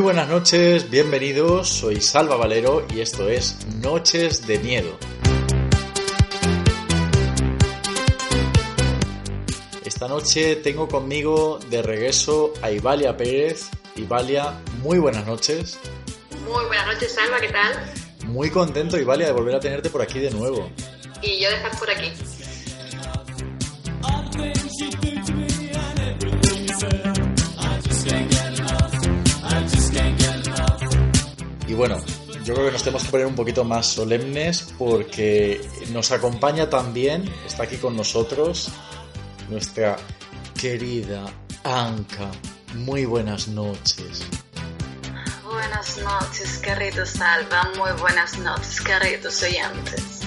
Noches, bienvenidos, soy Salva Valero y esto es Noches de Miedo. Esta noche tengo conmigo de regreso a Ivalia Pérez. Ivalia, muy buenas noches. Muy buenas noches, Salva, ¿qué tal? Muy contento, Ivalia, de volver a tenerte por aquí de nuevo. Y yo de estar por aquí. Y bueno, yo creo que nos tenemos que poner un poquito más solemnes porque nos acompaña también, está aquí con nosotros, nuestra querida Anka. Muy buenas noches. Buenas noches, querido Salva. Muy buenas noches, queridos oyentes.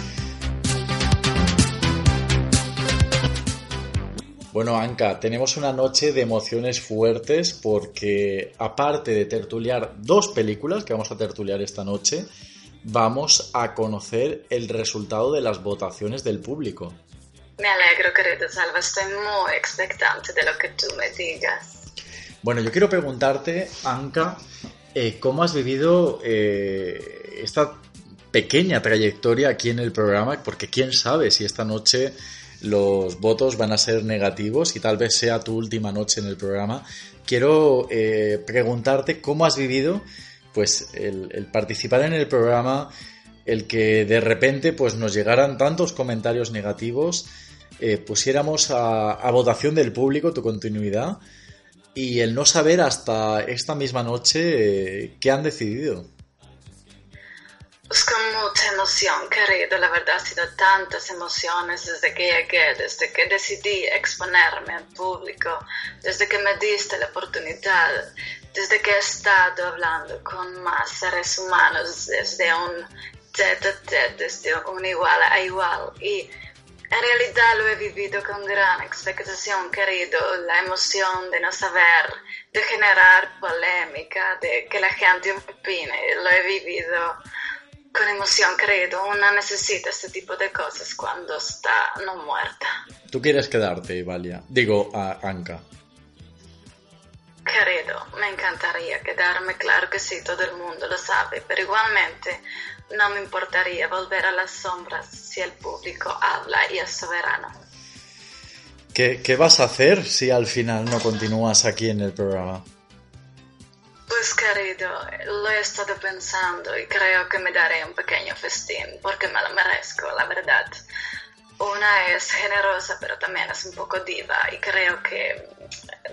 Bueno, Anka, tenemos una noche de emociones fuertes porque aparte de tertuliar dos películas que vamos a tertuliar esta noche, vamos a conocer el resultado de las votaciones del público. Me alegro, querido Salva, estoy muy expectante de lo que tú me digas. Bueno, yo quiero preguntarte, Anka, eh, ¿cómo has vivido eh, esta pequeña trayectoria aquí en el programa? Porque quién sabe si esta noche los votos van a ser negativos y tal vez sea tu última noche en el programa. Quiero eh, preguntarte cómo has vivido pues el, participar en el programa, el que de repente pues nos llegaran tantos comentarios negativos, eh, pusiéramos a, votación del público tu continuidad y el no saber hasta esta misma noche eh, qué han decidido. Pues con mucha emoción, querido, la verdad ha sido tantas emociones desde que llegué, desde que decidí exponerme al público, desde que me diste la oportunidad, desde que he estado hablando con más seres humanos, desde un tete a tete, desde un igual a igual. Y en realidad lo he vivido con gran expectación, querido, la emoción de no saber, de generar polémica, de que la gente opine, lo he vivido con emoción, credo. Una necesita este tipo de cosas cuando está no muerta. ¿Tú quieres quedarte, Valia? Digo, a Anka. Querido, me encantaría quedarme, claro que sí, todo el mundo lo sabe, pero igualmente no me importaría volver a las sombras si el público habla y es soberano. ¿Qué, ¿Qué vas a hacer si al final no continúas aquí en el programa? Pues querido, lo he estado pensando y creo que me daré un pequeño festín porque me lo merezco, la verdad. Una es generosa pero también es un poco diva y creo que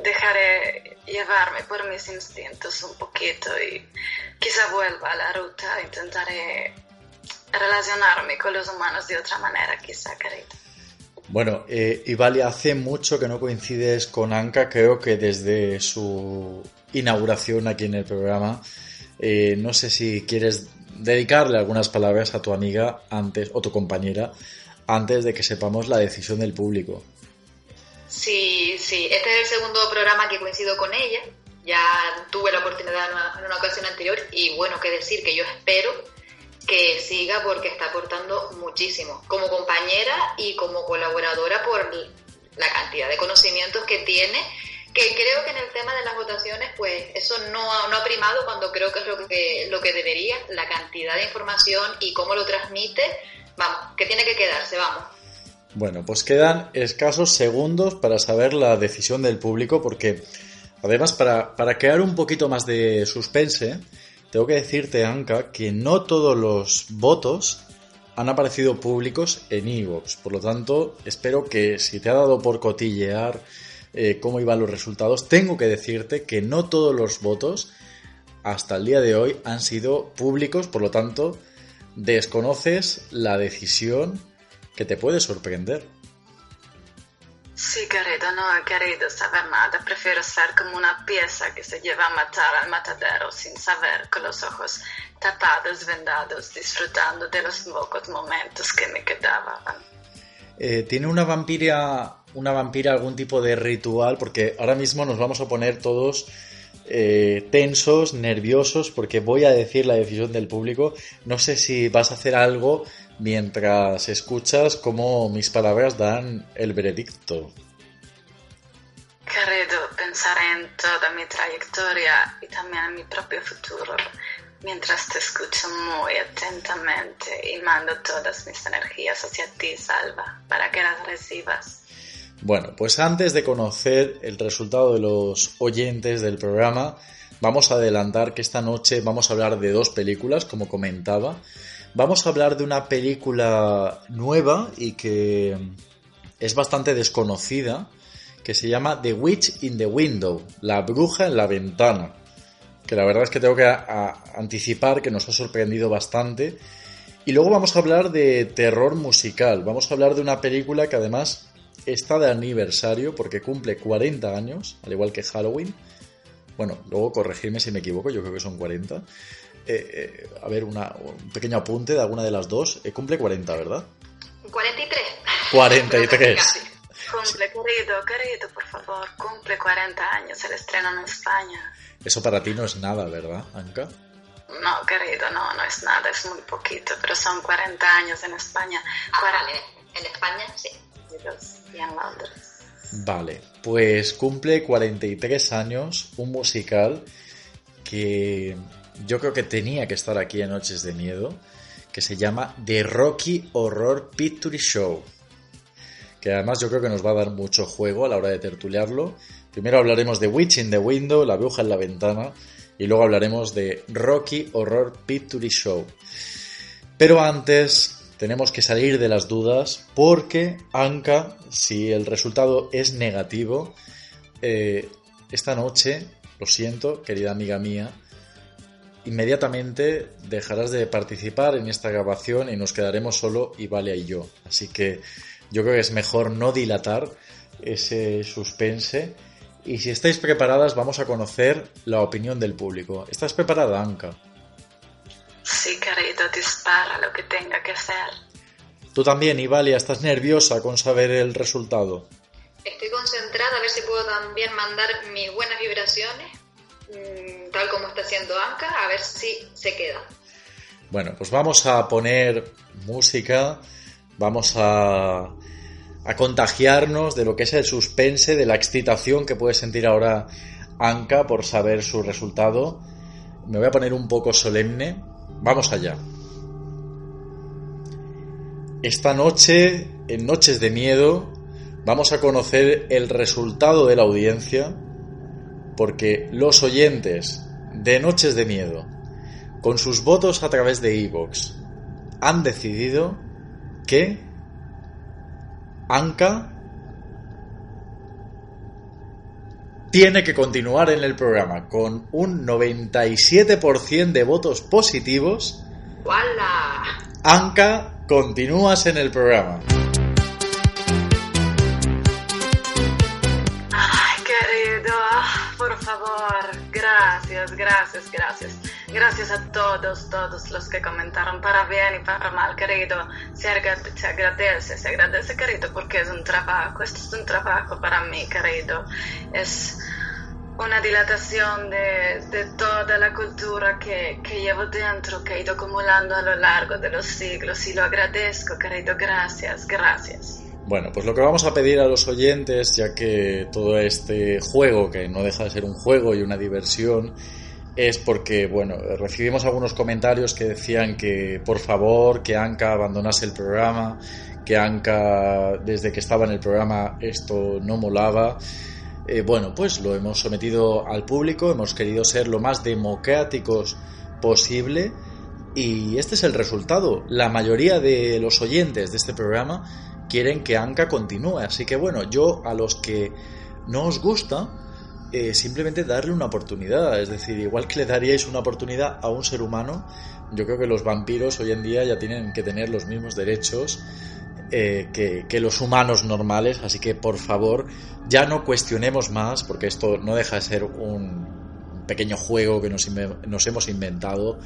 dejaré llevarme por mis instintos un poquito y quizá vuelva a la ruta, intentaré relacionarme con los humanos de otra manera, quizá, querido. Bueno, eh, Ivali, hace mucho que no coincides con Anka, creo que desde su inauguración aquí en el programa. Eh, no sé si quieres dedicarle algunas palabras a tu amiga antes, o tu compañera, antes de que sepamos la decisión del público. Sí, sí, este es el segundo programa que coincido con ella ya tuve la oportunidad en una, en una ocasión anterior y bueno, que decir que yo espero que siga porque está aportando muchísimo como compañera y como colaboradora por la cantidad de conocimientos que tiene que creo que en el tema de las votaciones, pues eso no ha, no ha primado cuando creo que es lo que, lo que debería, la cantidad de información y cómo lo transmite, vamos, que tiene que quedarse, vamos. Bueno, pues quedan escasos segundos para saber la decisión del público, porque además para, para crear un poquito más de suspense, tengo que decirte, Anka, que no todos los votos han aparecido públicos en Evox. Por lo tanto, espero que si te ha dado por cotillear eh, cómo iban los resultados, tengo que decirte que no todos los votos hasta el día de hoy han sido públicos, por lo tanto, desconoces la decisión que te puede sorprender. Sí, querido, no he querido saber nada. Prefiero ser como una pieza que se lleva a matar al matadero sin saber, con los ojos tapados, vendados, disfrutando de los pocos momentos que me quedaban. Eh, ¿Tiene una vampira, una vampira algún tipo de ritual? Porque ahora mismo nos vamos a poner todos eh, tensos, nerviosos, porque voy a decir la decisión del público. No sé si vas a hacer algo mientras escuchas cómo mis palabras dan el veredicto. Querido, pensaré en toda mi trayectoria y también en mi propio futuro mientras te escucho muy atentamente y mando todas mis energías hacia ti, Salva, para que las recibas. Bueno, pues antes de conocer el resultado de los oyentes del programa, vamos a adelantar que esta noche vamos a hablar de dos películas, como comentaba. Vamos a hablar de una película nueva y que es bastante desconocida, que se llama The Witch in the Window, la bruja en la ventana que la verdad es que tengo que anticipar que nos ha sorprendido bastante. Y luego vamos a hablar de terror musical. Vamos a hablar de una película que además está de aniversario porque cumple 40 años, al igual que Halloween. Bueno, luego corregirme si me equivoco, yo creo que son 40. Eh, eh, a ver, una, un pequeño apunte de alguna de las dos. Eh, cumple 40, ¿verdad? 43. 43. Cumple, querido, querido, por favor, cumple 40 años el estreno en España. Eso para ti no es nada, ¿verdad, Anka? No, querido, no, no es nada, es muy poquito, pero son 40 años en España. Ah, vale, en España sí. Y en Londres. Vale, pues cumple 43 años un musical que yo creo que tenía que estar aquí en Noches de Miedo, que se llama The Rocky Horror Picture Show, que además yo creo que nos va a dar mucho juego a la hora de tertuliarlo Primero hablaremos de Witch in the Window, la bruja en la ventana, y luego hablaremos de Rocky Horror Picture Show. Pero antes tenemos que salir de las dudas porque Anka, si el resultado es negativo, eh, esta noche, lo siento, querida amiga mía, inmediatamente dejarás de participar en esta grabación y nos quedaremos solo Ivalia y yo. Así que yo creo que es mejor no dilatar ese suspense y si estáis preparadas, vamos a conocer la opinión del público. ¿Estás preparada, Anka? Sí, querido, dispara lo que tenga que hacer. Tú también, Ivalia, estás nerviosa con saber el resultado. Estoy concentrada a ver si puedo también mandar mis buenas vibraciones, tal como está haciendo Anka, a ver si se queda. Bueno, pues vamos a poner música, vamos a a contagiarnos de lo que es el suspense, de la excitación que puede sentir ahora Anka por saber su resultado. Me voy a poner un poco solemne. Vamos allá. Esta noche, en Noches de Miedo, vamos a conocer el resultado de la audiencia porque los oyentes de Noches de Miedo, con sus votos a través de Evox, han decidido que Anka tiene que continuar en el programa con un 97% de votos positivos. ¡Wala! Anka, continúas en el programa. Gracias, gracias, a todos, todos los que comentaron para bien y para mal, querido. Se, agradece, se agradece, querido, porque es un trabajo. Esto es un trabajo para mí, querido. Es una dilatación de, de toda la cultura que, que, llevo dentro, que he ido acumulando a lo largo de los siglos y lo agradezco, querido, gracias, gracias. Bueno, pues lo que vamos a pedir a los oyentes, ya que todo este juego, que no deja de ser un juego y una diversión, es porque, bueno, recibimos algunos comentarios que decían que, por favor, que Anka abandonase el programa, que Anka, desde que estaba en el programa, esto no molaba. Eh, bueno, pues lo hemos sometido al público, hemos querido ser lo más democráticos posible y este es el resultado. La mayoría de los oyentes de este programa quieren que Anka continúe, así que bueno, yo a los que no os gusta, eh, simplemente darle una oportunidad. Es decir, igual que le daríais una oportunidad a un ser humano, yo creo que los vampiros hoy en día ya tienen que tener los mismos derechos eh, que, los humanos normales. Así que, por favor, ya no cuestionemos más, porque esto no deja de ser un pequeño juego que nos, nos hemos inventado.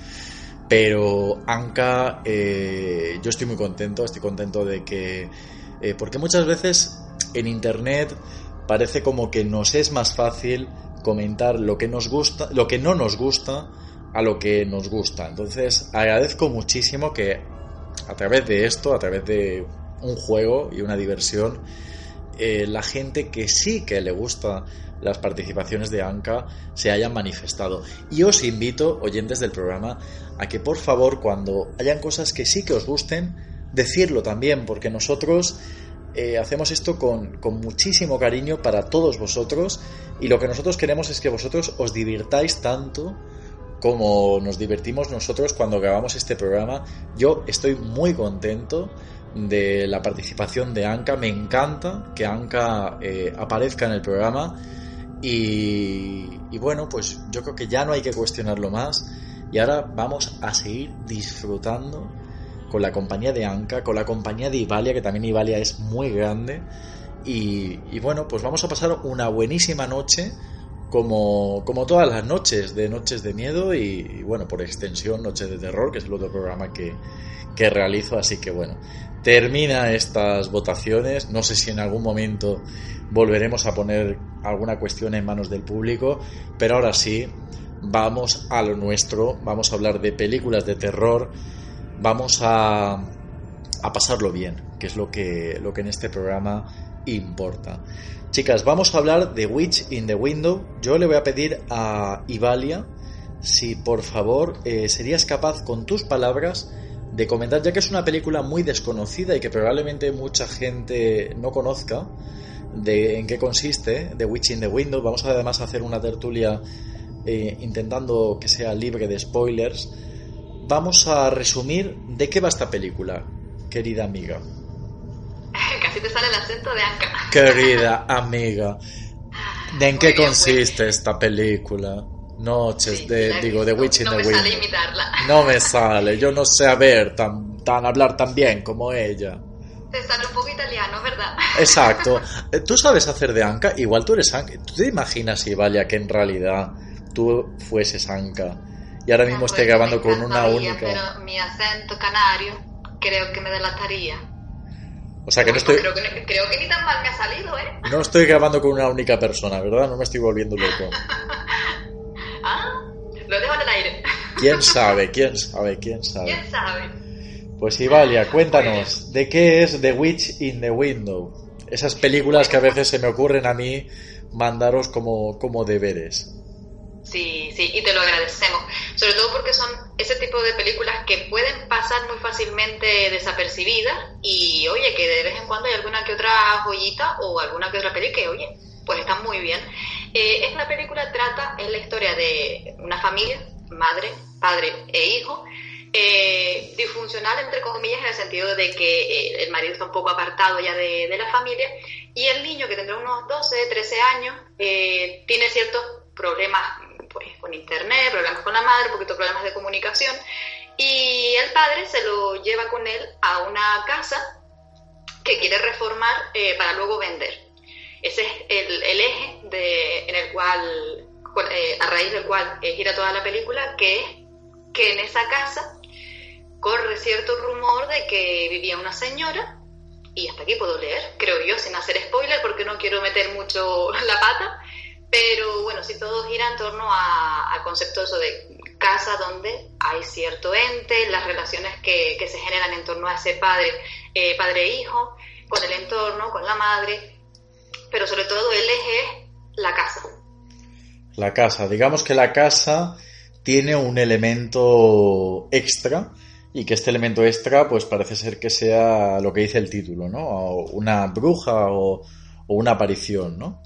Pero Anka, eh, yo estoy muy contento, estoy contento de que... porque muchas veces en Internet parece como que nos es más fácil comentar lo que nos gusta, lo que no nos gusta a lo que nos gusta. Entonces, agradezco muchísimo que a través de esto, a través de un juego y una diversión, eh, la gente que sí que le gusta las participaciones de Anka se hayan manifestado. Y os invito, oyentes del programa, a que por favor, cuando hayan cosas que sí que os gusten, decirlo también, porque nosotros eh, hacemos esto con, muchísimo cariño para todos vosotros y lo que nosotros queremos es que vosotros os divirtáis tanto como nos divertimos nosotros cuando grabamos este programa. Yo estoy muy contento de la participación de Anka, me encanta que Anka eh, aparezca en el programa y bueno, pues yo creo que ya no hay que cuestionarlo más y ahora vamos a seguir disfrutando con la compañía de Anka, con la compañía de Ivalia, que también Ivalia es muy grande. Y, bueno, pues vamos a pasar una buenísima noche, como, como todas las noches, de Noches de Miedo y, bueno, por extensión, Noches de Terror, que es el otro programa que, que realizo. Así que bueno, termina estas votaciones. No sé si en algún momento volveremos a poner alguna cuestión en manos del público, pero ahora sí, vamos a lo nuestro. Vamos a hablar de películas de terror vamos a, pasarlo bien, que es lo que, lo que en este programa importa. Chicas, vamos a hablar de Witch in the Window. Yo le voy a pedir a Ivalia si por favor eh, serías capaz con tus palabras de comentar, ya que es una película muy desconocida y que probablemente mucha gente no conozca de en qué consiste, The Witch in the Window. Vamos además a hacer una tertulia eh, intentando que sea libre de spoilers vamos a resumir de qué va esta película, querida amiga. Casi te sale el acento de Anka. Querida amiga, ¿de en qué consiste esta película? Noches de, digo, de Witch in no the me sale imitarla. No me sale, yo no sé tan, tan hablar tan bien como ella. Te sale un poco italiano, ¿verdad? Exacto. Eh, tú sabes hacer de Anka, igual tú eres Anka. ¿Tú te imaginas, Ivalia, que en realidad tú fueses Anka? Y ahora mismo estoy grabando con una única. Pero mi acento canario creo que me delataría. O sea que no estoy. Creo que, creo que, ni tan mal me ha salido, ¿eh? No estoy grabando con una única persona, ¿verdad? No me estoy volviendo loco. ah, lo dejo en el aire. ¿Quién sabe? ¿Quién sabe? ¿Quién sabe? ¿Quién sabe? Pues Ivalia, cuéntanos, ¿de qué es The Witch in the Window? Esas películas que a veces se me ocurren a mí mandaros como, como deberes. Sí, sí, y te lo agradecemos. Sobre todo porque son ese tipo de películas que pueden pasar muy fácilmente desapercibidas y, oye, que de vez en cuando hay alguna que otra joyita o alguna que otra película que, oye, pues está muy bien. Eh, es una película, trata, es la historia de una familia, madre, padre e hijo, eh, disfuncional, entre comillas, en el sentido de que eh, el marido está un poco apartado ya de, de, la familia y el niño, que tendrá unos 12, 13 años, tiene ciertos problemas pues, con internet, problemas con la madre, un poquito problemas de comunicación. Y el padre se lo lleva con él a una casa que quiere reformar eh, para luego vender. Ese es el, eje de, en el cual, eh, a raíz del cual gira toda la película, que es que en esa casa corre cierto rumor de que vivía una señora, y hasta aquí puedo leer, creo yo, sin hacer spoiler, porque no quiero meter mucho la pata, Pero bueno, si todo gira en torno al concepto eso de casa donde hay cierto ente, las relaciones que, se generan en torno a ese padre, eh, padre-hijo, con el entorno, con la madre, pero sobre todo el eje es la casa. La casa, digamos que la casa tiene un elemento extra y que este elemento extra pues parece ser que sea lo que dice el título, ¿no? una bruja o, una aparición, ¿no?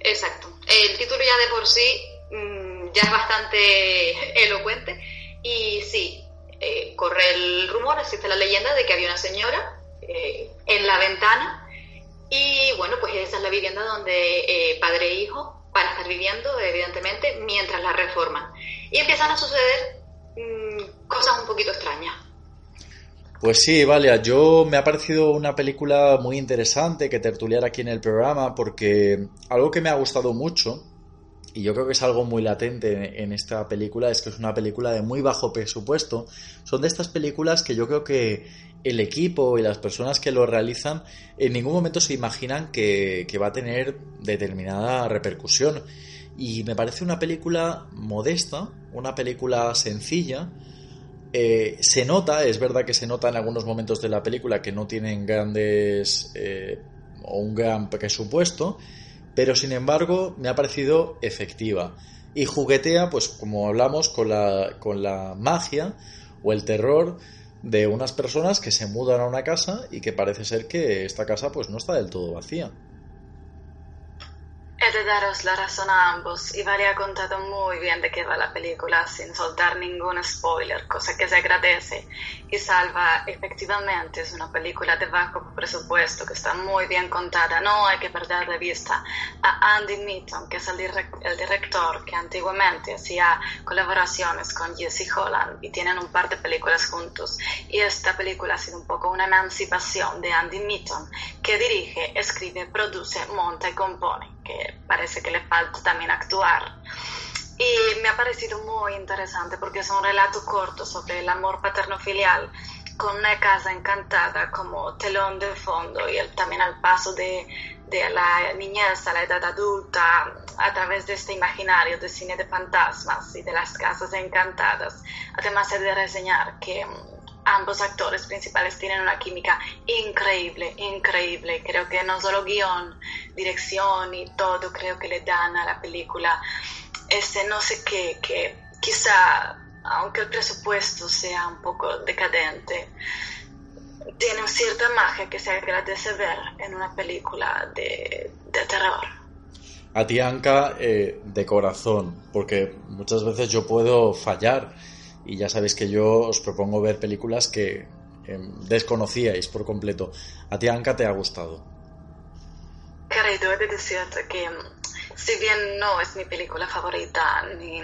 Exacto. El título ya de por sí mm, ya es bastante elocuente y sí, eh, corre el rumor, existe la leyenda de que había una señora eh, en la ventana y bueno, pues esa es la vivienda donde eh, padre e hijo van a estar viviendo, evidentemente, mientras la reforman. Y empiezan a suceder mm, cosas un poquito extrañas. Pues sí, vale, yo me ha parecido una película muy interesante que tertuliar aquí en el programa porque algo que me ha gustado mucho y yo creo que es algo muy latente en esta película es que es una película de muy bajo presupuesto. Son de estas películas que yo creo que el equipo y las personas que lo realizan en ningún momento se imaginan que, va a tener determinada repercusión. Y me parece una película modesta, una película sencilla. Eh, se nota, es verdad que se nota en algunos momentos de la película que no tienen grandes eh, o un gran presupuesto, pero sin embargo me ha parecido efectiva. Y juguetea, pues como hablamos, con la, con la magia o el terror de unas personas que se mudan a una casa y que parece ser que esta casa pues no está del todo vacía. He de daros la razón a ambos. y Ivali ha contado muy bien de qué va la película sin soltar ningún spoiler, cosa que se agradece y salva. Efectivamente, es una película de bajo presupuesto que está muy bien contada. No hay que perder de vista a Andy Mitton, que es el, el director que antiguamente hacía colaboraciones con Jesse Holland y tienen un par de películas juntos. Y esta película ha sido un poco una emancipación de Andy Mitton, que dirige, escribe, produce, monta y compone que parece que le falta también actuar. Y me ha parecido muy interesante porque es un relato corto sobre el amor paterno-filial con una casa encantada como telón de fondo y el, también al paso de, de, la niñez a la edad adulta a través de este imaginario de cine de fantasmas y de las casas encantadas. Además, he de reseñar que ambos actores principales tienen una química increíble, increíble. Creo que no solo guion, dirección y todo, creo que le dan a la película ese no sé qué, que quizá, aunque el presupuesto sea un poco decadente, tiene cierta magia que se agradece ver en una película de, terror. A ti, Anka, eh, de corazón, porque muchas veces yo puedo fallar y ya sabéis que yo os propongo ver películas que em, desconocíais por completo. ¿A ti, Anka, te ha gustado? Querido, he de decirte que si bien no es mi película favorita, ni,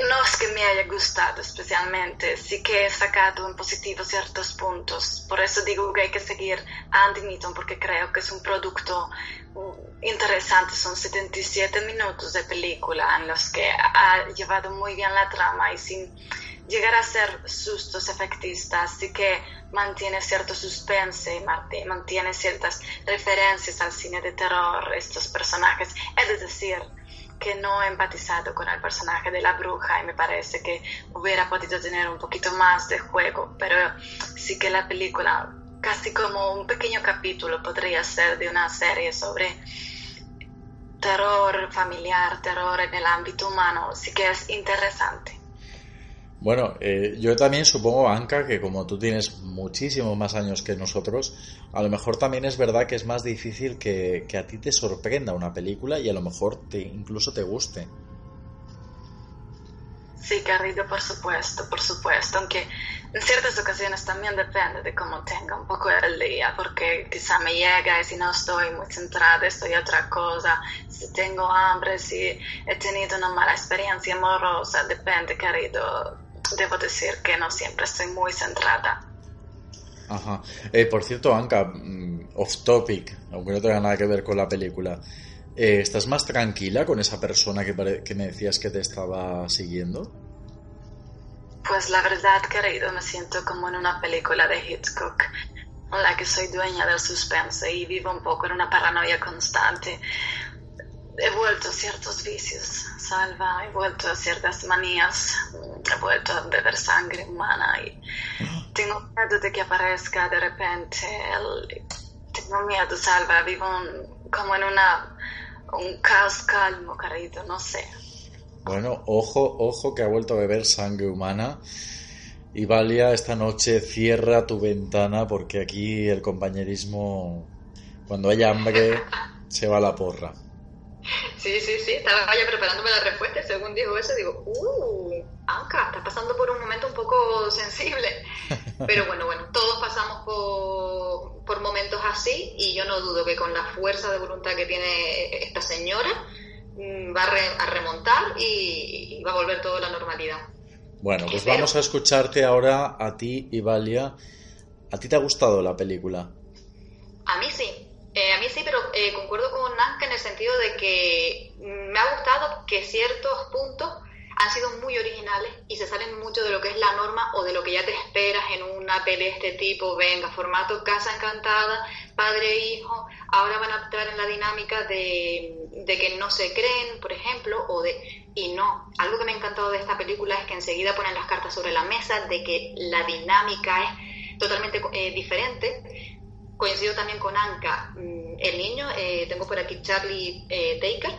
no es que me haya gustado especialmente, sí que he sacado en positivo ciertos puntos. Por eso digo que hay que seguir a Andy Newton porque creo que es un producto mm, interesante. Son 77 minutos de película en los que ha llevado muy bien la trama y sin llegar a ser sustos efectistas, sí que mantiene cierto suspense y mantiene ciertas referencias al cine de terror, estos personajes. Es decir, que no he empatizado con el personaje de la bruja y me parece que hubiera podido tener un poquito más de juego, pero sí que la película, casi como un pequeño capítulo, podría ser de una serie sobre terror familiar, terror en el ámbito humano, sí que es interesante. Bueno, eh, yo también supongo, Anka, que como tú tienes muchísimos más años que nosotros, a lo mejor también es verdad que es más difícil que, a ti te sorprenda una película y a lo mejor te, incluso te guste. Sí, querido, por supuesto, por supuesto, aunque en ciertas ocasiones también depende de cómo tenga un poco el día, porque quizá me llega y si no estoy muy centrada, estoy otra cosa, si tengo hambre, si he tenido una mala experiencia amorosa, depende, querido, debo decir que no siempre estoy muy centrada. Ajá. Eh, por cierto, Anka, mm, off topic, aunque no tenga nada que ver con la película, eh, ¿estás más tranquila con esa persona que, que me decías que te estaba siguiendo? Pues la verdad, querido, me siento como en una película de Hitchcock, en la que soy dueña del suspense y vivo un poco en una paranoia constante. He vuelto a ciertos vicios, Salva, he vuelto a ciertas manías, he vuelto a beber sangre humana y tengo miedo de que aparezca de repente el... Tengo miedo, Salva, vivo como en una, un caos calmo, carito, no sé. Bueno, ojo, ojo que ha vuelto a beber sangre humana. Y Valia, esta noche cierra tu ventana porque aquí el compañerismo, cuando hay hambre, se va a la porra. Sí, sí, sí, estaba ya preparándome la respuesta y según dijo eso digo, ¡uh! Anka, estás pasando por un momento un poco sensible. Pero bueno, bueno, todos pasamos por, por momentos así y yo no dudo que con la fuerza de voluntad que tiene esta señora mm, va a, remontar y, va a volver todo a la normalidad. Bueno, pues vamos a escucharte ahora a ti, Ivalia. ¿A ti te ha gustado la película? A mí sí, eh, a mí sí, pero eh, concuerdo con Nanka en el sentido de que me ha gustado que ciertos puntos han sido muy originales y se salen mucho de lo que es la norma o de lo que ya te esperas en una pelea de este tipo. Venga, formato casa encantada, padre e hijo. Ahora van a entrar en la dinámica de, de que no se creen, por ejemplo, o de. Y no. Algo que me ha encantado de esta película es que enseguida ponen las cartas sobre la mesa, de que la dinámica es totalmente eh, diferente coincido también con Anka. Mm, el niño, eh, tengo por aquí Charlie eh, Taker.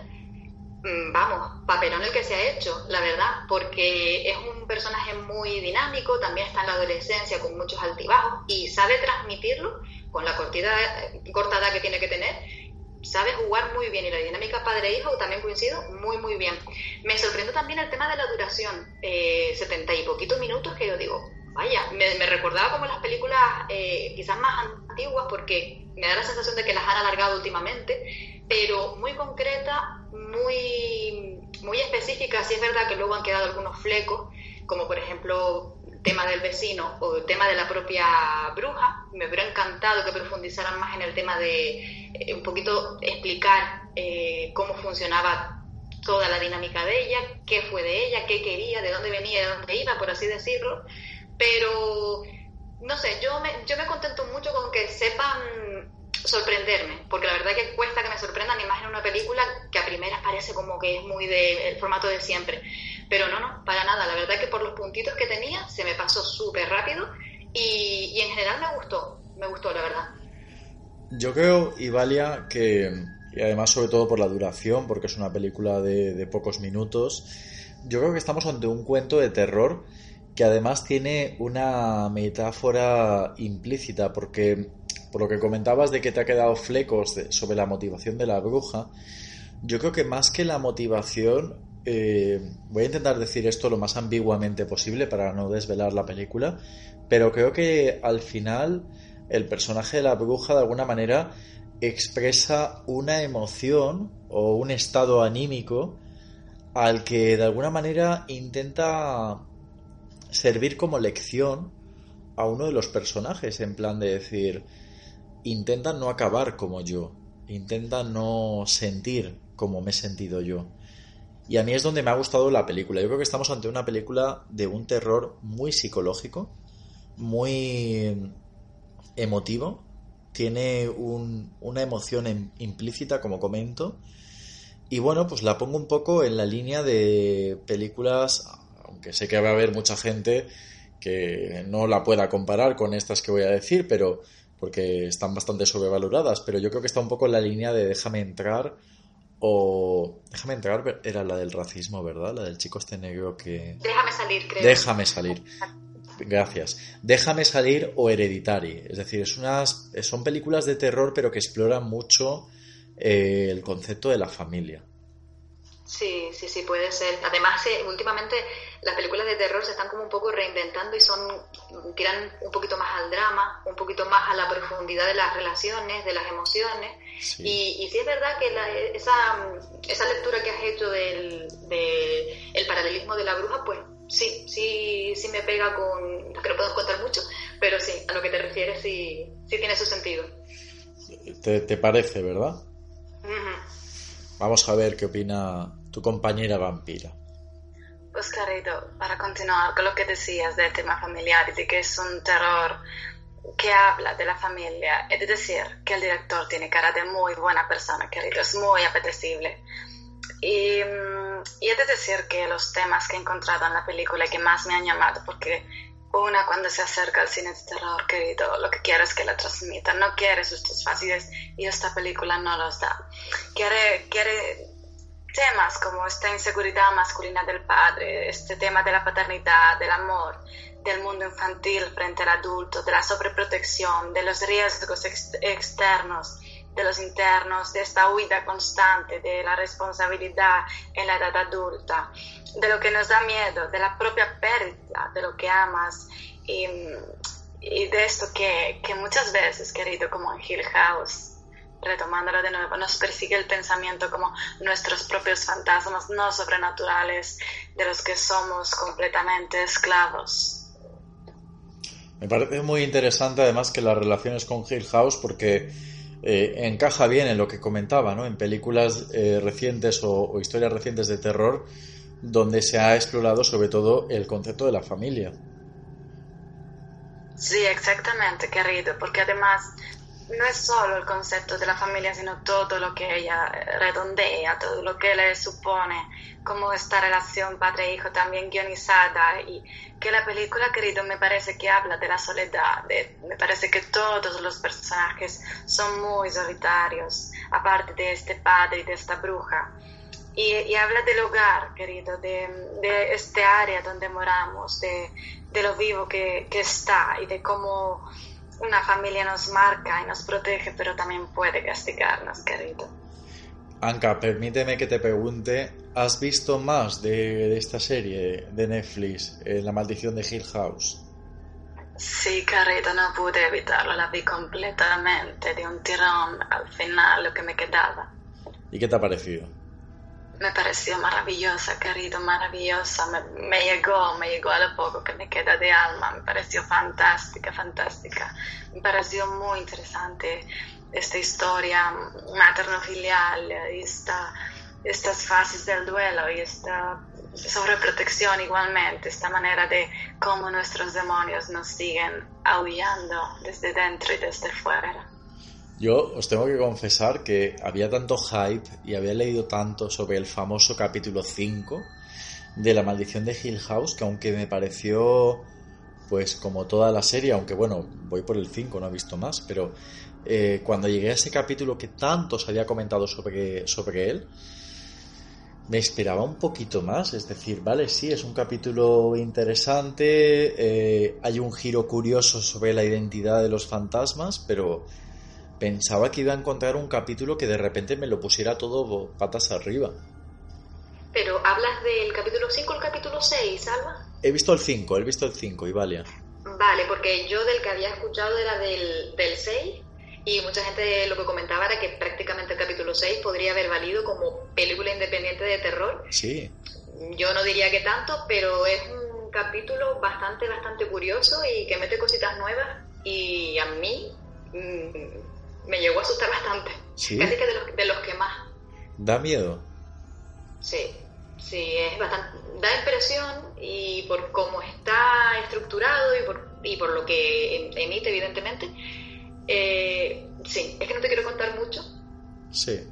Mm, vamos, papelón el que se ha hecho, la verdad, porque es un personaje muy dinámico, también está en la adolescencia con muchos altibajos y sabe transmitirlo con la cortida, corta edad que tiene que tener sabe jugar muy bien y la dinámica padre-hijo también coincido muy, muy bien. Me sorprende también el tema de la duración, eh, setenta y poquitos minutos que yo digo, vaya, me, recordaba como las películas eh, quizás más antiguas porque me da la sensación de que las han alargado últimamente, pero muy concreta, muy, muy específica. Sí es verdad que luego han quedado algunos flecos, como por ejemplo tema del vecino o el tema de la propia bruja. Me hubiera encantado que profundizaran más en el tema de eh, un poquito explicar eh, cómo funcionaba toda la dinámica de ella, qué fue de ella, qué quería, de dónde venía, de dónde iba, por así decirlo. Pero, no sé, yo me, yo me contento mucho con que sepan sorprenderme, porque la verdad que cuesta que me sorprendan y más en una película que a primeras parece como que es muy del formato de siempre. Pero no, no, para nada. La verdad que por los puntitos que tenía se me pasó súper rápido y, en general me gustó, me gustó, la verdad. Yo creo, Ivalia, que, y además sobre todo por la duración, porque es una película de, de pocos minutos, yo creo que estamos ante un cuento de terror que además tiene una metáfora implícita, porque por lo que comentabas de que te ha quedado flecos sobre la motivación de la bruja, yo creo que más que la motivación, eh, voy a intentar decir esto lo más ambiguamente posible para no desvelar la película, pero creo que al final el personaje de la bruja de alguna manera expresa una emoción o un estado anímico al que de alguna manera intenta servir como lección a uno de los personajes, en plan de decir, intenta no acabar como yo, intenta no sentir como me he sentido yo. Y a mí es donde me ha gustado la película. Yo creo que estamos ante una película de un terror muy psicológico, muy emotivo, tiene una emoción implícita, como comento, y bueno, pues la pongo un poco en la línea de películas aunque sé que va a haber mucha gente que no la pueda comparar con estas que voy a decir, pero porque están bastante sobrevaloradas, pero yo creo que está un poco en la línea de déjame entrar o déjame entrar era la del racismo, ¿verdad? La del chico este negro que Déjame salir, creo. Déjame salir. Gracias. Déjame salir o Hereditary, es decir, es unas son películas de terror pero que exploran mucho eh, el concepto de la familia. Sí, sí, sí, puede ser. Además, eh, últimamente las películas de terror se están como un poco reinventando y son tiran un poquito más al drama, un poquito más a la profundidad de las relaciones, de las emociones. Y, y, sí es verdad que esa, esa lectura que has hecho del, el paralelismo de la bruja, pues sí, sí, sí me pega con, que no puedo contar mucho, pero sí, a lo que te refieres sí, sí tiene su sentido. ¿Te, parece, verdad? Vamos a ver qué opina tu compañera vampira. Pues querido, para continuar con lo que decías del tema familiar y de que es un terror que habla de la familia, es decir, que el director tiene cara de muy buena persona, querido, es muy apetecible. Y, y es decir, que los temas que he encontrado en la película que más me han llamado, porque una cuando se acerca al cine de terror, querido, lo que quiere es que la transmita, no quiere sustos fáciles y esta película no los da. Quiere, quiere temas como esta inseguridad masculina del padre, este tema de la paternidad, del amor, del mundo infantil frente al adulto, de la sobreprotección, de los riesgos externos, de los internos, de esta huida constante, de la responsabilidad en la edad adulta, de lo que nos da miedo, de la propia pérdida de lo que amas y, de esto que, que muchas veces, querido, como en Hill House, retomándolo de nuevo, nos persigue el pensamiento como nuestros propios fantasmas no sobrenaturales de los que somos completamente esclavos. Me parece muy interesante además que las relaciones con Hill House porque eh, encaja bien en lo que comentaba, ¿no? En películas eh, recientes o, historias recientes de terror donde se ha explorado sobre todo el concepto de la familia. Sí, exactamente, querido, porque además no es solo el concepto de la familia, sino todo lo que ella redondea, todo lo que le supone, como esta relación padre-hijo también guionizada y que la película, querido, me parece que habla de la soledad, me parece que todos los personajes son muy solitarios, aparte de este padre y de esta bruja. Y, habla del hogar, querido, de, este área donde moramos, de, lo vivo que está y de cómo una familia nos marca y nos protege, pero también puede castigarnos, querido. Anka, permíteme que te pregunte, ¿has visto más de, esta serie de Netflix, eh, La maldición de Hill House? Sí, querido, no pude evitarlo, la vi completamente de un tirón al final, lo que me quedaba. ¿Y qué te ha parecido? Me pareció maravillosa, querido, maravillosa, me, llegó, me llegó a lo poco que me queda de alma, me pareció fantástica, fantástica, me pareció muy interesante esta historia materno-filial, esta, estas fases del duelo y esta sobreprotección igualmente, esta manera de cómo nuestros demonios nos siguen aullando desde dentro y desde fuera. Yo os tengo que confesar que había tanto hype y había leído tanto sobre el famoso capítulo 5 de La maldición de Hill House que aunque me pareció pues como toda la serie, aunque bueno, voy por el 5, no he visto más, pero eh, cuando llegué a ese capítulo que tanto se había comentado sobre, sobre él, me esperaba un poquito más, es decir, vale, sí, es un capítulo interesante, eh, hay un giro curioso sobre la identidad de los fantasmas, pero Pensaba que iba a encontrar un capítulo que de repente me lo pusiera todo patas arriba. Pero, ¿hablas del capítulo 5 o el capítulo 6, Alba? He visto el 5, he visto el 5, Ivalia. Vale, porque yo del que había escuchado era del, del 6 y mucha gente lo que comentaba era que prácticamente el capítulo 6 podría haber valido como película independiente de terror. Sí. Yo no diría que tanto, pero es un capítulo bastante, bastante curioso y que mete cositas nuevas y a mí mm, me llegó a asustar bastante. Casi que de los, de los que más. ¿Da miedo? Sí, sí, es bastante. Da impresión y por cómo está estructurado y por, y por lo que em, emite, evidentemente. Eh, sí, es que no te quiero contar mucho. Sí.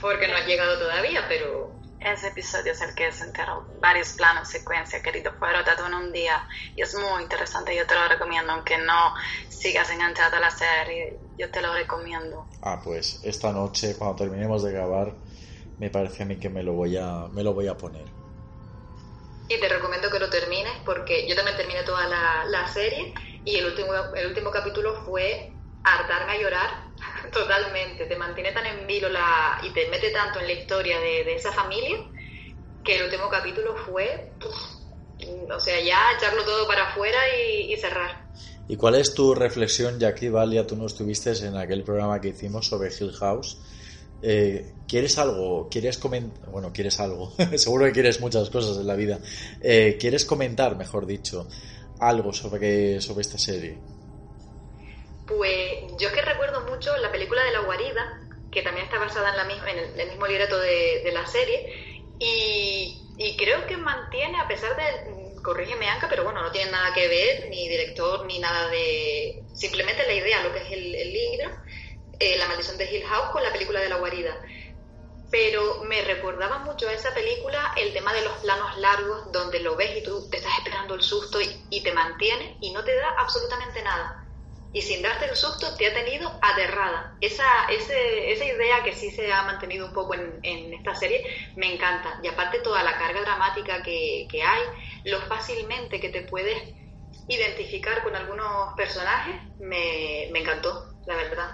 Porque no ha llegado todavía, pero ese episodio es el que se enteró varios planos, secuencia, querido, fue rodado en un día y es muy interesante, yo te lo recomiendo, aunque no sigas enganchado a la serie, yo te lo recomiendo. Ah, pues esta noche, cuando terminemos de grabar, me parece a mí que me lo voy a, me lo voy a poner. Y te recomiendo que lo termines porque yo también terminé toda la, la serie y el último, el último capítulo fue hartarme a llorar totalmente. Te mantiene tan en vilo la, y te mete tanto en la historia de, de esa familia que el último capítulo fue, o sea, ya echarlo todo para afuera y, cerrar. ¿Y cuál es tu reflexión, ya que Valia, tú no estuviste en aquel programa que hicimos sobre Hill House? Eh, ¿Quieres algo? ¿Quieres comentar? Bueno, quieres algo. Seguro que quieres muchas cosas en la vida. Eh, ¿Quieres comentar, mejor dicho, algo sobre, sobre esta serie? Pues yo es que recuerdo mucho la película de La Guarida, que también está basada en, la en el, mismo libreto de, la serie, y, creo que mantiene, a pesar de, corrígeme Anca, pero bueno, no tiene nada que ver, ni director, ni nada de... Simplemente la idea, lo que es el, libro, eh, La maldición de Hill House con la película de la guarida. Pero me recordaba mucho a esa película el tema de los planos largos, donde lo ves y tú te estás esperando el susto y, y te mantiene y no te da absolutamente nada y sin darte el susto te ha tenido aterrada. Esa, ese, esa idea que sí se ha mantenido un poco en, en, esta serie me encanta. Y aparte toda la carga dramática que, que hay, lo fácilmente que te puedes identificar con algunos personajes, me, me encantó, la verdad.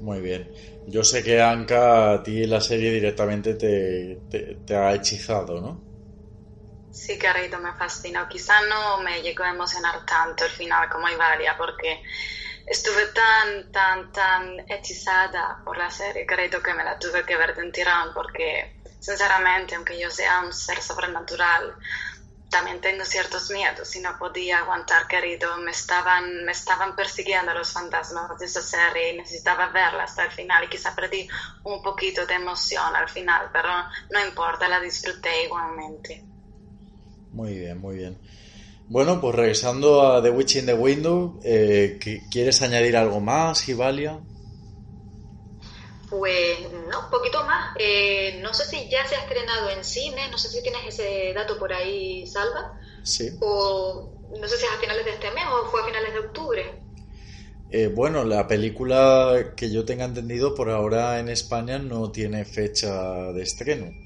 Muy bien. Yo sé que Anka a ti la serie directamente te, te, te ha hechizado, ¿no? Sí, querido, me fascinó. Quizá no me llegó a emocionar tanto el final como Ivalia, porque estuve tan, tan, tan hechizada por la serie, creo que me la tuve que ver de tirón, porque sinceramente, aunque yo sea un ser sobrenatural, también tengo ciertos miedos y no podía aguantar, querido. Me estaban, me estaban persiguiendo los fantasmas de esa serie y necesitaba verla hasta el final y quizá perdí un poquito de emoción al final, pero no importa, la disfruté igualmente. Muy bien, muy bien. Bueno, pues regresando a The Witch in the Window, eh, ¿quieres añadir algo más, Ivalia? Pues no, un poquito más. Eh, no sé si ya se ha estrenado en cine, no sé si tienes ese dato por ahí, Salva. Sí. O no sé si es a finales de este mes o fue a finales de octubre. Eh, bueno, la película que yo tenga entendido por ahora en España no tiene fecha de estreno.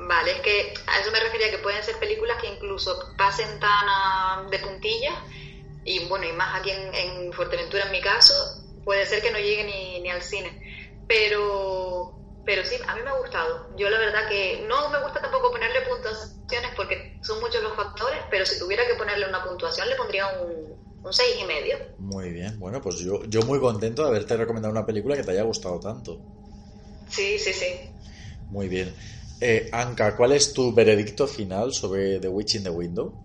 Vale, es que a eso me refería que pueden ser películas que incluso pasen tan de puntillas y bueno, y más aquí en, Fuerteventura en mi caso, puede ser que no llegue ni, ni al cine. Pero, pero sí, a mí me ha gustado. Yo la verdad que no me gusta tampoco ponerle puntuaciones porque son muchos los factores, pero si tuviera que ponerle una puntuación le pondría un, un seis y medio. Muy bien, bueno, pues yo, yo muy contento de haberte recomendado una película que te haya gustado tanto. Sí, sí, sí. Muy bien. Eh, Anka, ¿cuál es tu veredicto final sobre The Witch in the Window?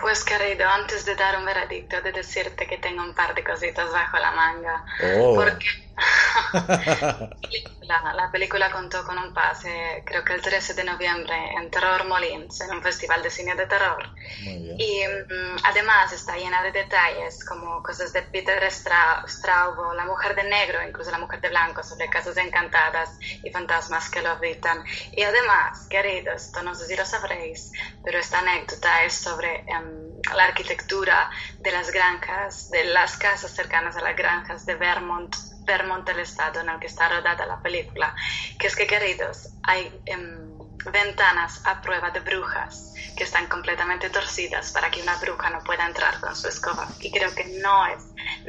Pues querido, antes de dar un veredicto, de decirte que tengo un par de cositas bajo la manga. Oh. Porque la, película contó con un pase, creo que el 13 de noviembre, en Terror Molins, en un festival de cine de terror. Y mm, además está llena de detalles, como cosas de Peter Straub, La Mujer de Negro, incluso La Mujer de Blanco, sobre casas encantadas y fantasmas que lo habitan. Y además, queridos, esto no sé si lo sabréis, pero esta anécdota es sobre em, la arquitectura de las granjas, de las casas cercanas a las granjas de Vermont Vermont, el estado en el que está rodada la película, que es que, queridos, hay em, ventanas a prueba de brujas que están completamente torcidas para que una bruja no pueda entrar con su escoba. Y creo que no es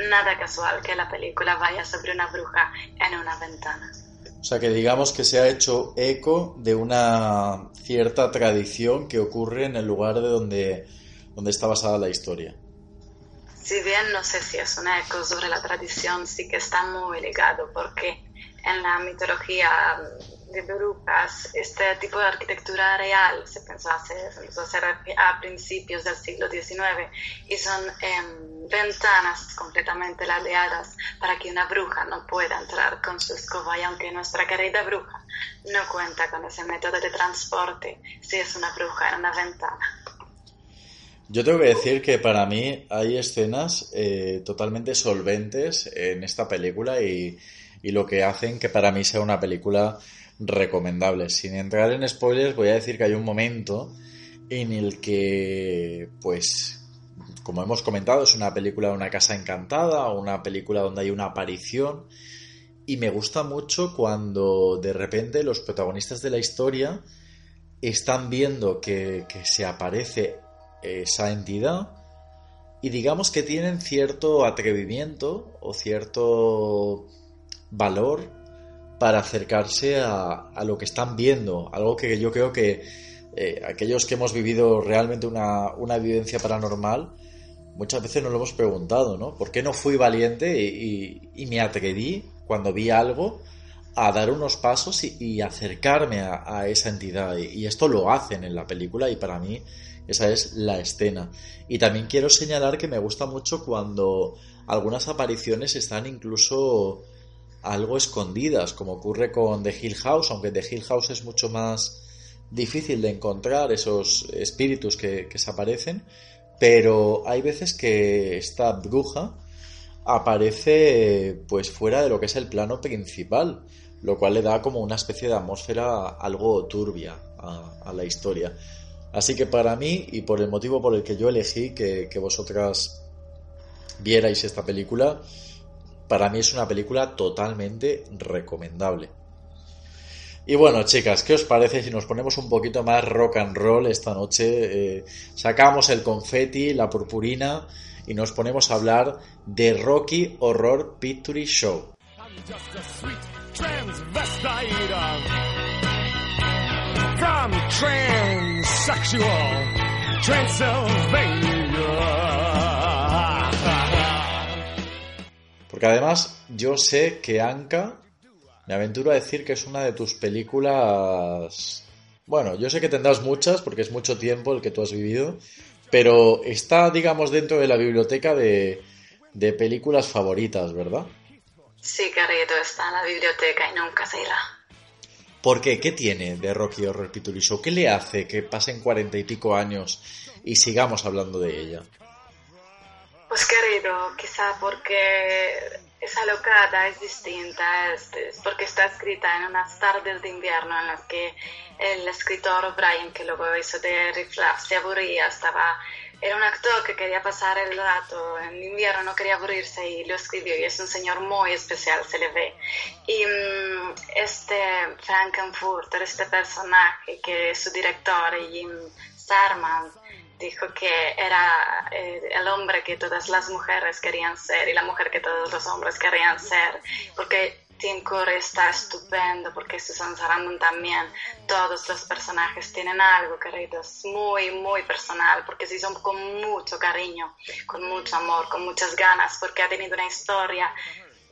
nada casual que la película vaya sobre una bruja en una ventana. O sea que digamos que se ha hecho eco de una cierta tradición que ocurre en el lugar de donde, donde está basada la historia si bien no sé si es un eco sobre la tradición, sí que está muy ligado porque en la mitología de brujas este tipo de arquitectura real se pensó hacer, hacer a principios del siglo XIX y son em, ventanas completamente ladeadas para que una bruja no pueda entrar con su escoba y aunque nuestra querida bruja no cuenta con ese método de transporte, si es una bruja en una ventana. Yo tengo que decir que para mí hay escenas eh, totalmente solventes en esta película y, lo que hacen que para mí sea una película recomendable. Sin entrar en spoilers, voy a decir que hay un momento en el que, pues, como hemos comentado, es una película de una casa encantada, una película donde hay una aparición. Y me gusta mucho cuando de repente los protagonistas de la historia están viendo que, que se aparece esa entidad y digamos que tienen cierto atrevimiento o cierto valor para acercarse a, lo que están viendo, algo que yo creo que eh, aquellos que hemos vivido realmente una, una, vivencia paranormal, muchas veces nos lo hemos preguntado, ¿no? ¿Por qué no fui valiente y, me atreví cuando vi algo a dar unos pasos y, acercarme a, esa entidad? y esto lo hacen en la película y para mí esa es la escena. Y también quiero señalar que me gusta mucho cuando algunas apariciones están incluso algo escondidas, como ocurre con The Hill House, aunque The Hill House es mucho más difícil de encontrar esos espíritus que, se aparecen, pero hay veces que esta bruja aparece pues fuera de lo que es el plano principal, lo cual le da como una especie de atmósfera algo turbia a, la historia. Así que para mí, y por el motivo por el que yo elegí que, que vosotras vierais esta película, para mí es una película totalmente recomendable. Y bueno, chicas, ¿qué os parece si nos ponemos un poquito más rock and roll esta noche? Eh, sacamos el confeti, la purpurina y nos ponemos a hablar de Rocky Horror Picture Show. Porque además yo sé que Anka me aventuro a decir que es una de tus películas... Bueno, yo sé que tendrás muchas porque es mucho tiempo el que tú has vivido, pero está, digamos, dentro de la biblioteca de, películas favoritas, ¿verdad? Sí, querido, está en la biblioteca y nunca se irá. ¿Por qué? ¿Qué tiene de Rocky Horror Picture? ¿Qué le hace que pasen cuarenta y pico años y sigamos hablando de ella? Pues querido, quizá porque esa locada es distinta, es, porque está escrita en unas tardes de invierno en las que el escritor Brian, que luego hizo de Rick se aburría, estaba, era un actor que quería pasar el rato, en invierno no quería aburrirse y lo escribió y es un señor muy especial, se le ve. Y mm, este Frankenfurter, este personaje que su director, Jim Sarman, dijo que era eh, el hombre que todas las mujeres querían ser y la mujer que todos los hombres querían ser, porque Tim Curry está estupendo, porque Susan Sarandon también, todos los personajes tienen algo, queridos, muy, muy personal, porque sí son con mucho cariño, con mucho amor, con muchas ganas, porque ha tenido una historia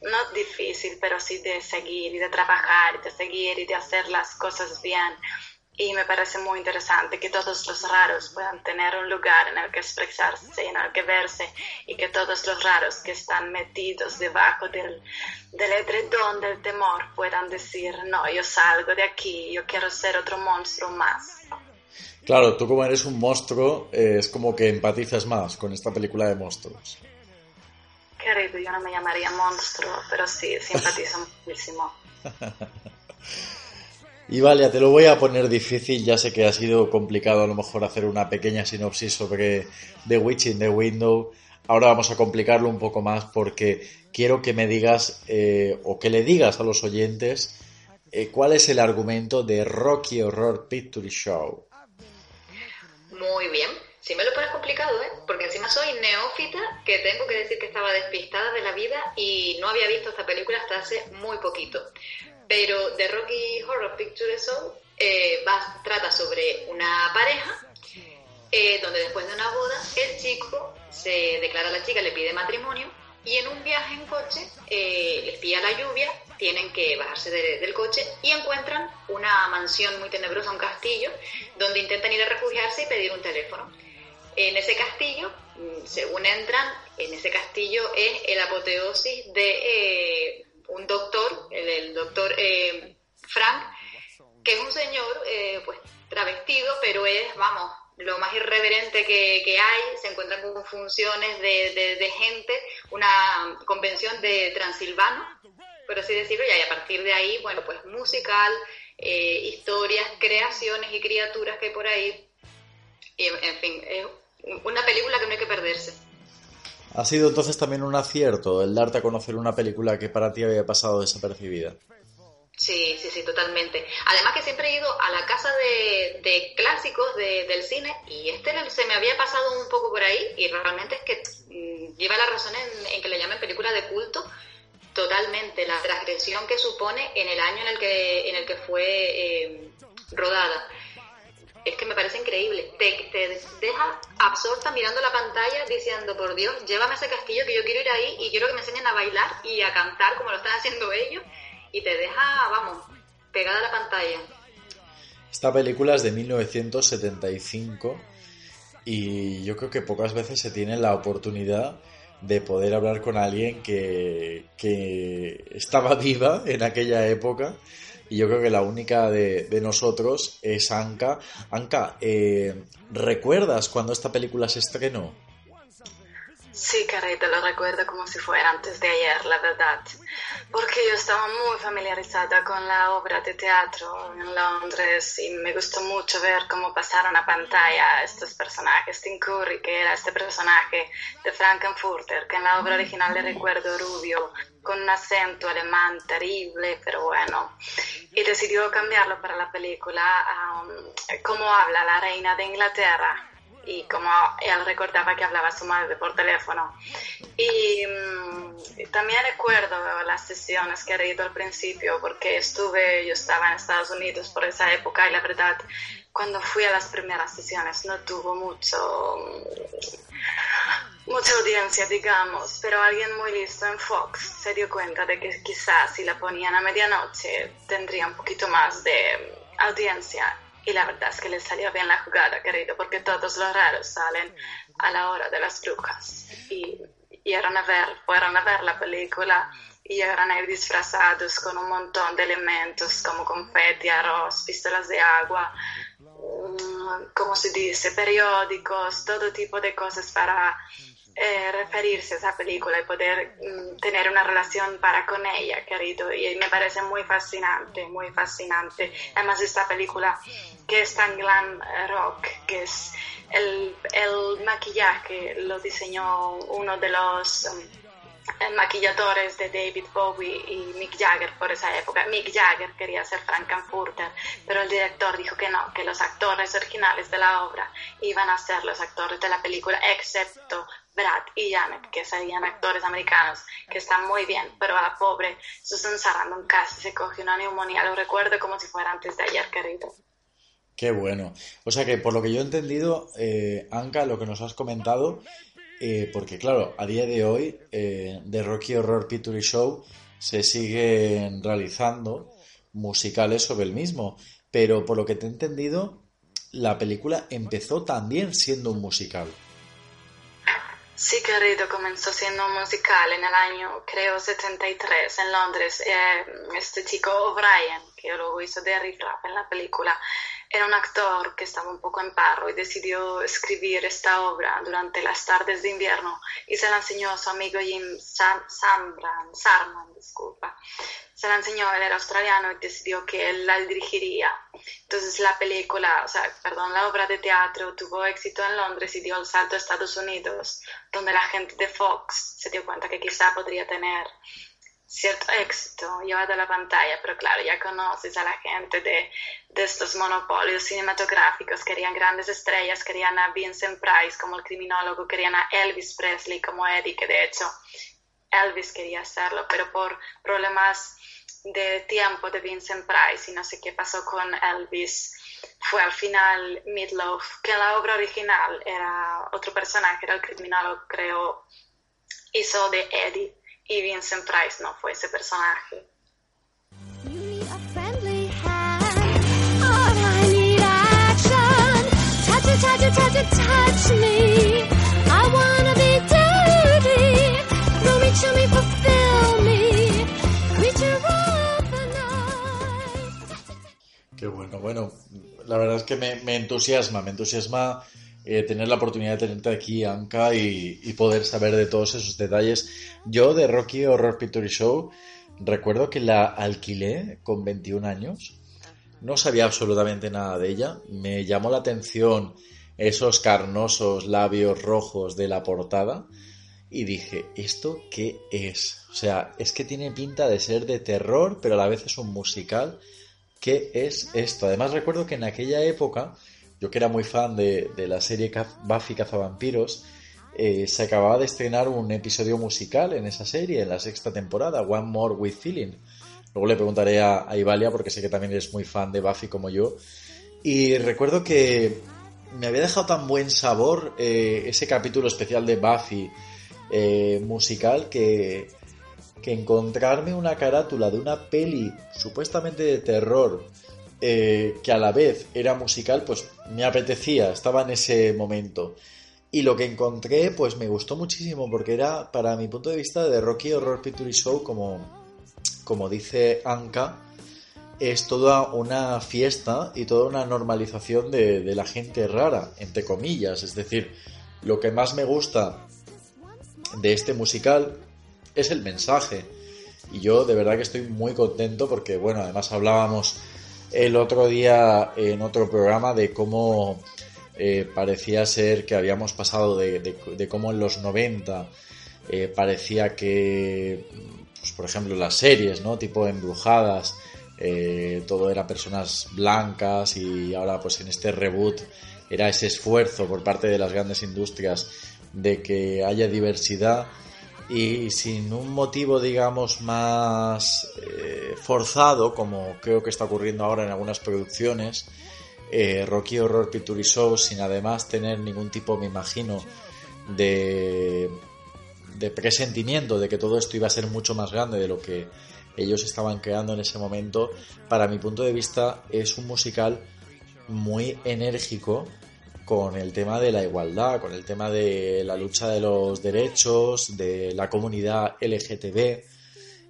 no difícil, pero sí de seguir y de trabajar y de seguir y de hacer las cosas bien y me parece muy interesante que todos los raros puedan tener un lugar en el que expresarse, en el que verse y que todos los raros que están metidos debajo del, del edredón del temor puedan decir, no, yo salgo de aquí, yo quiero ser otro monstruo más. Claro, tú como eres un monstruo, eh, es como que empatizas más con esta película de monstruos. Querido, yo no me llamaría monstruo, pero sí, simpatizo muchísimo. Y vale, te lo voy a poner difícil, ya sé que ha sido complicado a lo mejor hacer una pequeña sinopsis sobre The Witch in the Window. Ahora vamos a complicarlo un poco más porque quiero que me digas eh, o que le digas a los oyentes eh, cuál es el argumento de Rocky Horror Picture Show. Muy bien, si me lo pones complicado, ¿eh? Porque encima soy neófita, que tengo que decir que estaba despistada de la vida y no había visto esta película hasta hace muy poquito. Pero The Rocky Horror Picture Show eh, va, trata sobre una pareja eh, donde después de una boda el chico se declara a la chica, le pide matrimonio y en un viaje en coche eh, les pilla la lluvia, tienen que bajarse del coche y encuentran una mansión muy tenebrosa, un castillo, donde intentan ir a refugiarse y pedir un teléfono. En ese castillo, mm, según entran, en ese castillo es el apoteosis de un doctor, el, doctor eh, Frank, que es un señor eh, pues travestido, pero es, vamos, lo más irreverente que, hay, se encuentran con funciones de, gente, una convención de transilvano, por así decirlo, y a partir de ahí, bueno, pues musical, eh, historias, creaciones y criaturas que hay por ahí, en fin, es una película que no hay que perderse. Ha sido entonces también un acierto el darte a conocer una película que para ti había pasado desapercibida. Sí, sí, sí, totalmente. Además que siempre he ido a la casa de, clásicos del cine y este se me había pasado un poco por ahí y realmente es que mm, lleva la razón en, que le llamen película de culto totalmente. La transgresión que supone en el año en el que, en el que fue eh, rodada es que me parece increíble. Te, deja absorta mirando la pantalla diciendo, por Dios, llévame a ese castillo que yo quiero ir ahí y quiero que me enseñen a bailar y a cantar como lo están haciendo ellos. Y te deja, vamos, pegada a la pantalla. Esta película es de 1975 y yo creo que pocas veces se tiene la oportunidad de poder hablar con alguien que, que estaba viva en aquella época y yo creo que la única de, nosotros es Anka. Anka, eh, ¿recuerdas cuando esta película se estrenó? Sí, te lo recuerdo como si fuera antes de ayer, la verdad, porque yo estaba muy familiarizada con la obra de teatro en Londres y me gustó mucho ver cómo pasaron a pantalla estos personajes. Tim Curry, que era este personaje de Frankenfurter, que en la obra original le recuerdo rubio, con un acento alemán terrible, pero bueno, y decidió cambiarlo para la película a cómo habla la reina de Inglaterra y como él recordaba que hablaba a su madre por teléfono. Y mm, también recuerdo las sesiones que he ido al principio, porque estuve, yo estaba en Estados Unidos por esa época y la verdad, cuando fui a las primeras sesiones no tuvo mucho mucha audiencia, digamos, pero alguien muy listo en Fox se dio cuenta de que quizás si la ponían a medianoche tendría un poquito más de audiencia y la verdad es que le salió bien la jugada, querido, porque todos los raros salen a la hora de las brujas. Y, y a ver, fueron a ver la película y eran ahí disfrazados con un montón de elementos como confeti, arroz, pistolas de agua, mm, como se dice, periódicos, todo tipo de cosas para eh, referirse a esa película y poder mm, tener una relación para con ella, querido. Y me parece muy fascinante, muy fascinante. Además, esta película que es tan glam rock, que es el, el maquillaje, lo diseñó uno de los... Um, maquilladores de David Bowie y Mick Jagger por esa época. Mick Jagger quería ser Frankenfurter, pero el director dijo que no, que los actores originales de la obra iban a ser los actores de la película, excepto Brad y Janet, que serían actores americanos, que están muy bien, pero a la pobre Susan Sarandon casi se cogió una neumonía. Lo recuerdo como si fuera antes de ayer, querido. Qué bueno. O sea que por lo que yo he entendido, eh, Anka, lo que nos has comentado, eh, porque claro, a día de hoy eh, de Rocky Horror Picture Show se siguen realizando musicales sobre el mismo, pero por lo que te he entendido, la película empezó también siendo un musical. Querido, comenzó siendo musical en el año, creo, 73 en Londres. Eh, este chico O'Brien, que luego hizo de Riff en la película, era un actor que estaba un poco en paro y decidió escribir esta obra durante las tardes de invierno y se la enseñó a su amigo Jim Samran, Sarman, disculpa. Se la enseñó, él era australiano y decidió que él la dirigiría. Entonces la película, o sea, perdón, la obra de teatro tuvo éxito en Londres y dio el salto a Estados Unidos, donde la gente de Fox se dio cuenta que quizá podría tener cierto éxito llevado a la pantalla, pero claro, ya conoces a la gente de, de, estos monopolios cinematográficos, querían grandes estrellas, querían a Vincent Price como el criminólogo, querían a Elvis Presley como Eddie, que de hecho Elvis quería hacerlo, pero por problemas de tiempo de Vincent Price y no sé qué pasó con Elvis, fue al final Midlove, que en la obra original era otro personaje, era el criminólogo, creo, hizo de Eddie y Vincent Price no fue ese personaje. Qué bueno, bueno, la verdad es que me, me entusiasma, me entusiasma eh, tener la oportunidad de tenerte aquí, Anka, y, y, poder saber de todos esos detalles. Yo de Rocky Horror Picture Show recuerdo que la alquilé con 21 años. No sabía absolutamente nada de ella. Me llamó la atención esos carnosos labios rojos de la portada y dije, ¿esto qué es? O sea, es que tiene pinta de ser de terror, pero a la vez es un musical. ¿Qué es esto? Además recuerdo que en aquella época yo que era muy fan de, la serie Buffy Cazavampiros, eh, se acababa de estrenar un episodio musical en esa serie, en la sexta temporada, One More with Feeling. Luego le preguntaré a, Ivalia porque sé que también eres muy fan de Buffy como yo. Y recuerdo que me había dejado tan buen sabor eh, ese capítulo especial de Buffy eh, musical que, que encontrarme una carátula de una peli supuestamente de terror eh, que a la vez era musical, pues me apetecía, estaba en ese momento. Y lo que encontré, pues me gustó muchísimo, porque era, para mi punto de vista, de Rocky Horror Picture Show, como, como dice Anka, es toda una fiesta y toda una normalización de, de la gente rara, entre comillas. Es decir, lo que más me gusta de este musical es el mensaje. Y yo de verdad que estoy muy contento porque, bueno, además hablábamos el otro día en otro programa de cómo eh, parecía ser que habíamos pasado de, de, cómo en los 90 eh, parecía que, pues, por ejemplo, las series, ¿no? Tipo embrujadas, eh, todo era personas blancas y ahora pues en este reboot era ese esfuerzo por parte de las grandes industrias de que haya diversidad y sin un motivo, digamos, más eh, forzado, como creo que está ocurriendo ahora en algunas producciones, eh, Rocky Horror Picture Show, sin además tener ningún tipo, me imagino, de, de presentimiento de que todo esto iba a ser mucho más grande de lo que ellos estaban creando en ese momento, para mi punto de vista es un musical muy enérgico con el tema de la igualdad, con el tema de la lucha de los derechos, de la comunidad LGTB.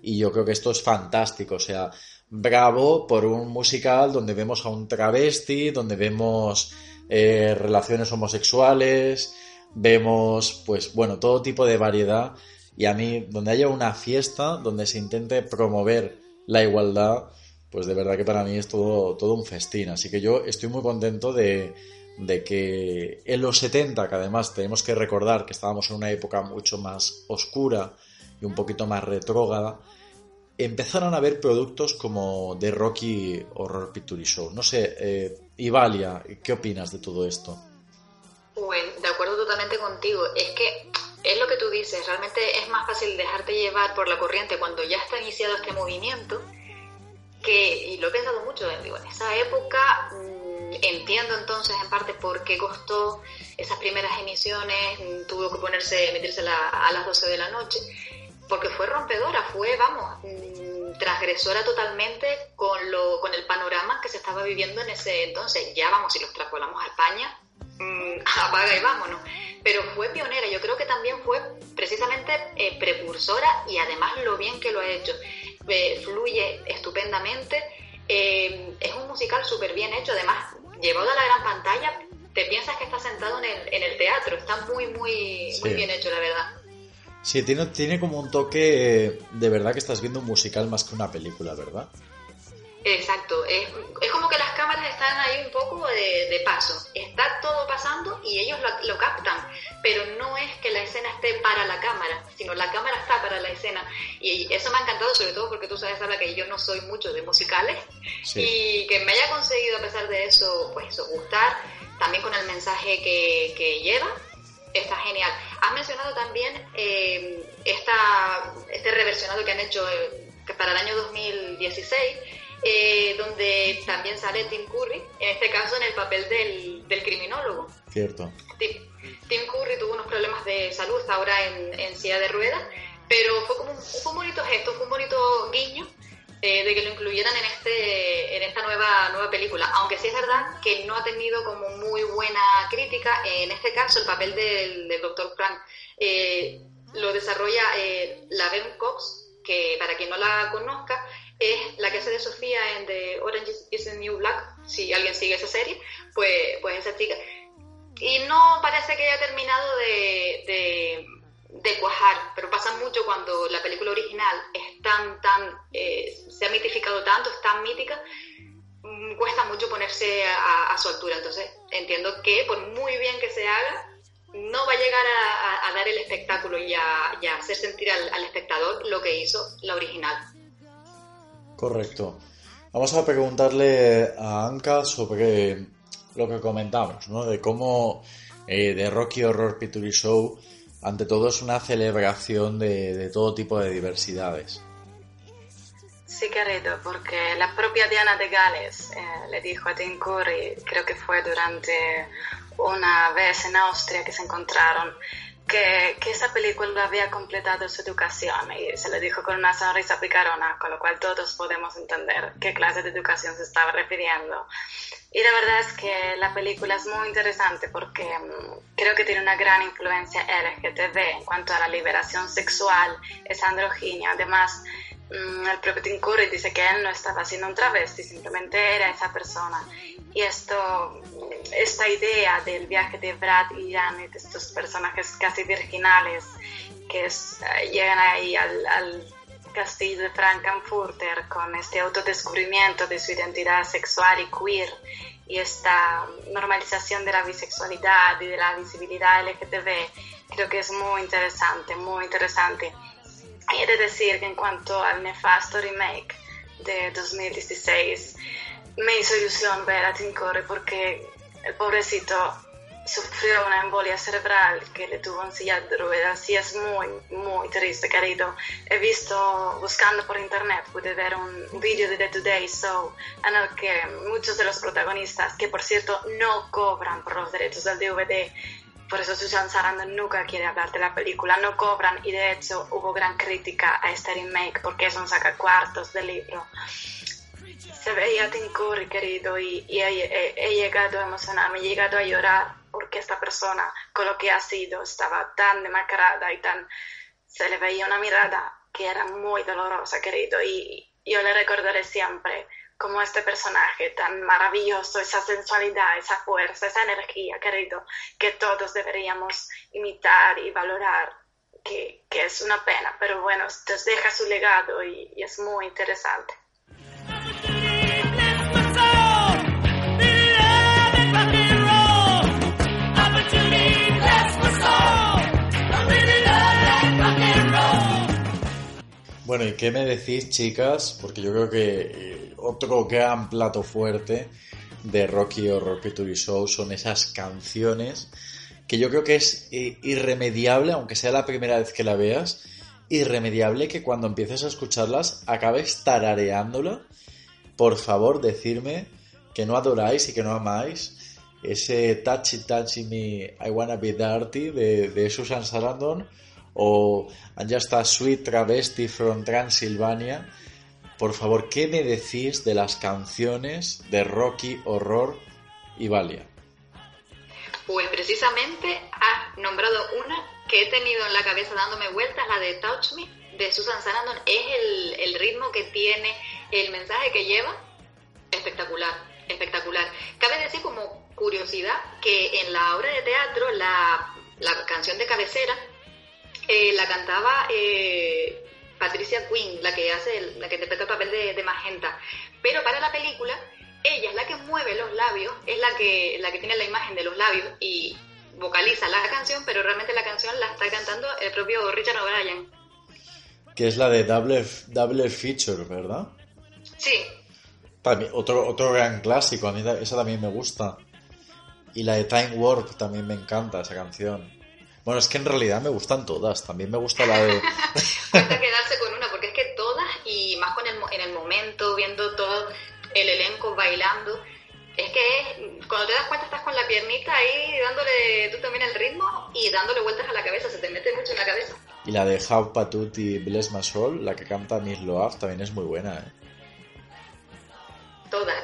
Y yo creo que esto es fantástico. O sea, bravo por un musical donde vemos a un travesti, donde vemos eh, relaciones homosexuales, vemos, pues bueno, todo tipo de variedad. Y a mí, donde haya una fiesta, donde se intente promover la igualdad, pues de verdad que para mí es todo, todo un festín. Así que yo estoy muy contento de, de que en los 70, que además tenemos que recordar que estábamos en una época mucho más oscura y un poquito más retrógrada, empezaron a haber productos como The Rocky Horror Picture Show. No sé, eh, Ivalia, ¿qué opinas de todo esto? Bueno, de acuerdo totalmente contigo. Es que es lo que tú dices, realmente es más fácil dejarte llevar por la corriente cuando ya está iniciado este movimiento, que, y lo he pensado mucho, en esa época entiendo entonces en parte por qué costó esas primeras emisiones, tuvo que ponerse, meterse a las 12 de la noche, porque fue rompedora, fue, vamos, mm, transgresora totalmente con, lo, con el panorama que se estaba viviendo en ese entonces. Ya vamos, si los trasladamos a España, mmm, apaga y vámonos. Pero fue pionera, yo creo que también fue precisamente eh, precursora y además lo bien que lo ha hecho. Eh, fluye estupendamente. Eh, es un musical súper bien hecho, además llevado a la gran pantalla, te piensas que estás sentado en el, en el teatro. Está muy, muy, muy bien hecho, la verdad. Sí, tiene, tiene como un toque de verdad que estás viendo un musical más que una película, ¿verdad? Exacto, es, es como que las cámaras están ahí un poco de, paso. Está todo pasando y ellos lo, lo, captan, pero no es que la escena esté para la cámara, sino la cámara está para la escena. Y eso me ha encantado, sobre todo porque tú sabes, Sara, que yo no soy mucho de musicales y que me haya conseguido, a pesar de eso, pues eso, gustar, también con el mensaje que, que lleva, está genial. Has mencionado también eh, esta, este reversionado que han hecho eh, que para el año 2016 eh, donde también sale Tim Curry, en este caso en el papel del, del criminólogo. Cierto. Tim, Curry tuvo unos problemas de salud, ahora en, en silla de ruedas, pero fue como un, un, bonito gesto, fue un bonito guiño eh, de que lo incluyeran en este en esta nueva nueva película aunque sí es verdad que no ha tenido como muy buena crítica en este caso el papel del, del Dr. Frank eh, lo desarrolla eh, la Ben Cox que para quien no la conozca es la que hace de Sofía en The Orange is the New Black, si alguien sigue esa serie, pues, pues esa chica. Y no parece que haya terminado de, de, cuajar, pero pasa mucho cuando la película original es tan, tan, eh, se ha mitificado tanto, es tan mítica, mm, cuesta mucho ponerse a, su altura. Entonces entiendo que por muy bien que se haga, no va a llegar a, dar el espectáculo y a, hacer sentir al, al espectador lo que hizo la original. Correcto. Vamos a preguntarle a Anka sobre lo que comentamos, ¿no? De cómo eh, de Rocky Horror Picture Show, ante todo, es una celebración de, de todo tipo de diversidades. Sí, querido, porque la propia Diana de Gales eh, le dijo a Tim Curry, creo que fue durante una vez en Austria que se encontraron, que, que, esa película había completado su educación y se lo dijo con una sonrisa picarona, con lo cual todos podemos entender qué clase de educación se estaba refiriendo. Y la verdad es que la película es muy interesante porque um, creo que tiene una gran influencia LGTB en cuanto a la liberación sexual, es androginia, además mm, el propio Tim dice que él no estaba haciendo un travesti, simplemente era esa persona. Y esto, esta idea del viaje de Brad y Janet, estos personajes casi virginales que eh, llegan ahí al, al castillo de Frankenfurter con este autodescubrimiento de su identidad sexual y queer y esta normalización de la bisexualidad y de la visibilidad LGTB, creo que es muy interesante, muy interesante. Y he de decir que en cuanto al nefasto remake de 2016, me hizo ilusión ver a Tim Curry porque el pobrecito sufrió una embolia cerebral que le tuvo en silla de ruedas y es muy, muy triste, querido. He visto, buscando por internet, pude ver un vídeo de The Today Show en el que muchos de los protagonistas, que por cierto no cobran por los derechos del DVD, por eso Susan Sarandon nunca quiere hablar de la película, no cobran y de hecho hubo gran crítica a este remake porque es un sacacuartos del libro. Se veía Tim querido, y, he, he, llegado a emocionarme, he llegado a llorar porque esta persona, con lo que ha sido, estaba tan demacrada y tan... Se le veía una mirada que era muy dolorosa, querido, y yo le recordaré siempre como este personaje tan maravilloso, esa sensualidad, esa fuerza, esa energía, querido, que todos deberíamos imitar y valorar, que, que es una pena, pero bueno, nos deja su legado y es muy interesante. Bueno, ¿y qué me decís, chicas? Porque yo creo que eh, otro gran plato fuerte de Rocky Horror Picture Show son esas canciones que yo creo que es eh, irremediable, aunque sea la primera vez que la veas, irremediable que cuando empieces a escucharlas acabes tarareándola. Por favor, decirme que no adoráis y que no amáis ese Touchy Touchy Me I Wanna Be Dirty de, de Susan Sarandon o ya está Sweet Travesti from Transylvania. Por favor, ¿qué me decís de las canciones de Rocky Horror y Valia? Pues precisamente has nombrado una que he tenido en la cabeza dándome vueltas, la de Touch Me, de Susan Sarandon. Es el, ritmo que tiene, el mensaje que lleva, espectacular, espectacular. Cabe decir como curiosidad que en la obra de teatro la canción de cabecera eh, la cantaba eh, Patricia Quinn, la que hace, la que interpreta el papel de, Magenta. Pero para la película, ella es la que mueve los labios, es la que, la que tiene la imagen de los labios y vocaliza la canción, pero realmente la canción la está cantando el propio Richard O'Brien. Que es la de Double, Double Feature, ¿verdad? Sí. otro, otro gran clásico, a mí esa también me gusta. Y la de Time Warp también me encanta, esa canción. Bueno, es que en realidad me gustan todas. También me gusta la de. Cuesta quedarse con una, porque es que todas, y más con el, en el momento, viendo todo el elenco bailando, es que cuando te das cuenta estás con la piernita ahí dándole tú también el ritmo y dándole vueltas a la cabeza, se te mete mucho en la cabeza. Y la de How Patut y Bless My Soul, la que canta Miss Loaf, también es muy buena, ¿eh?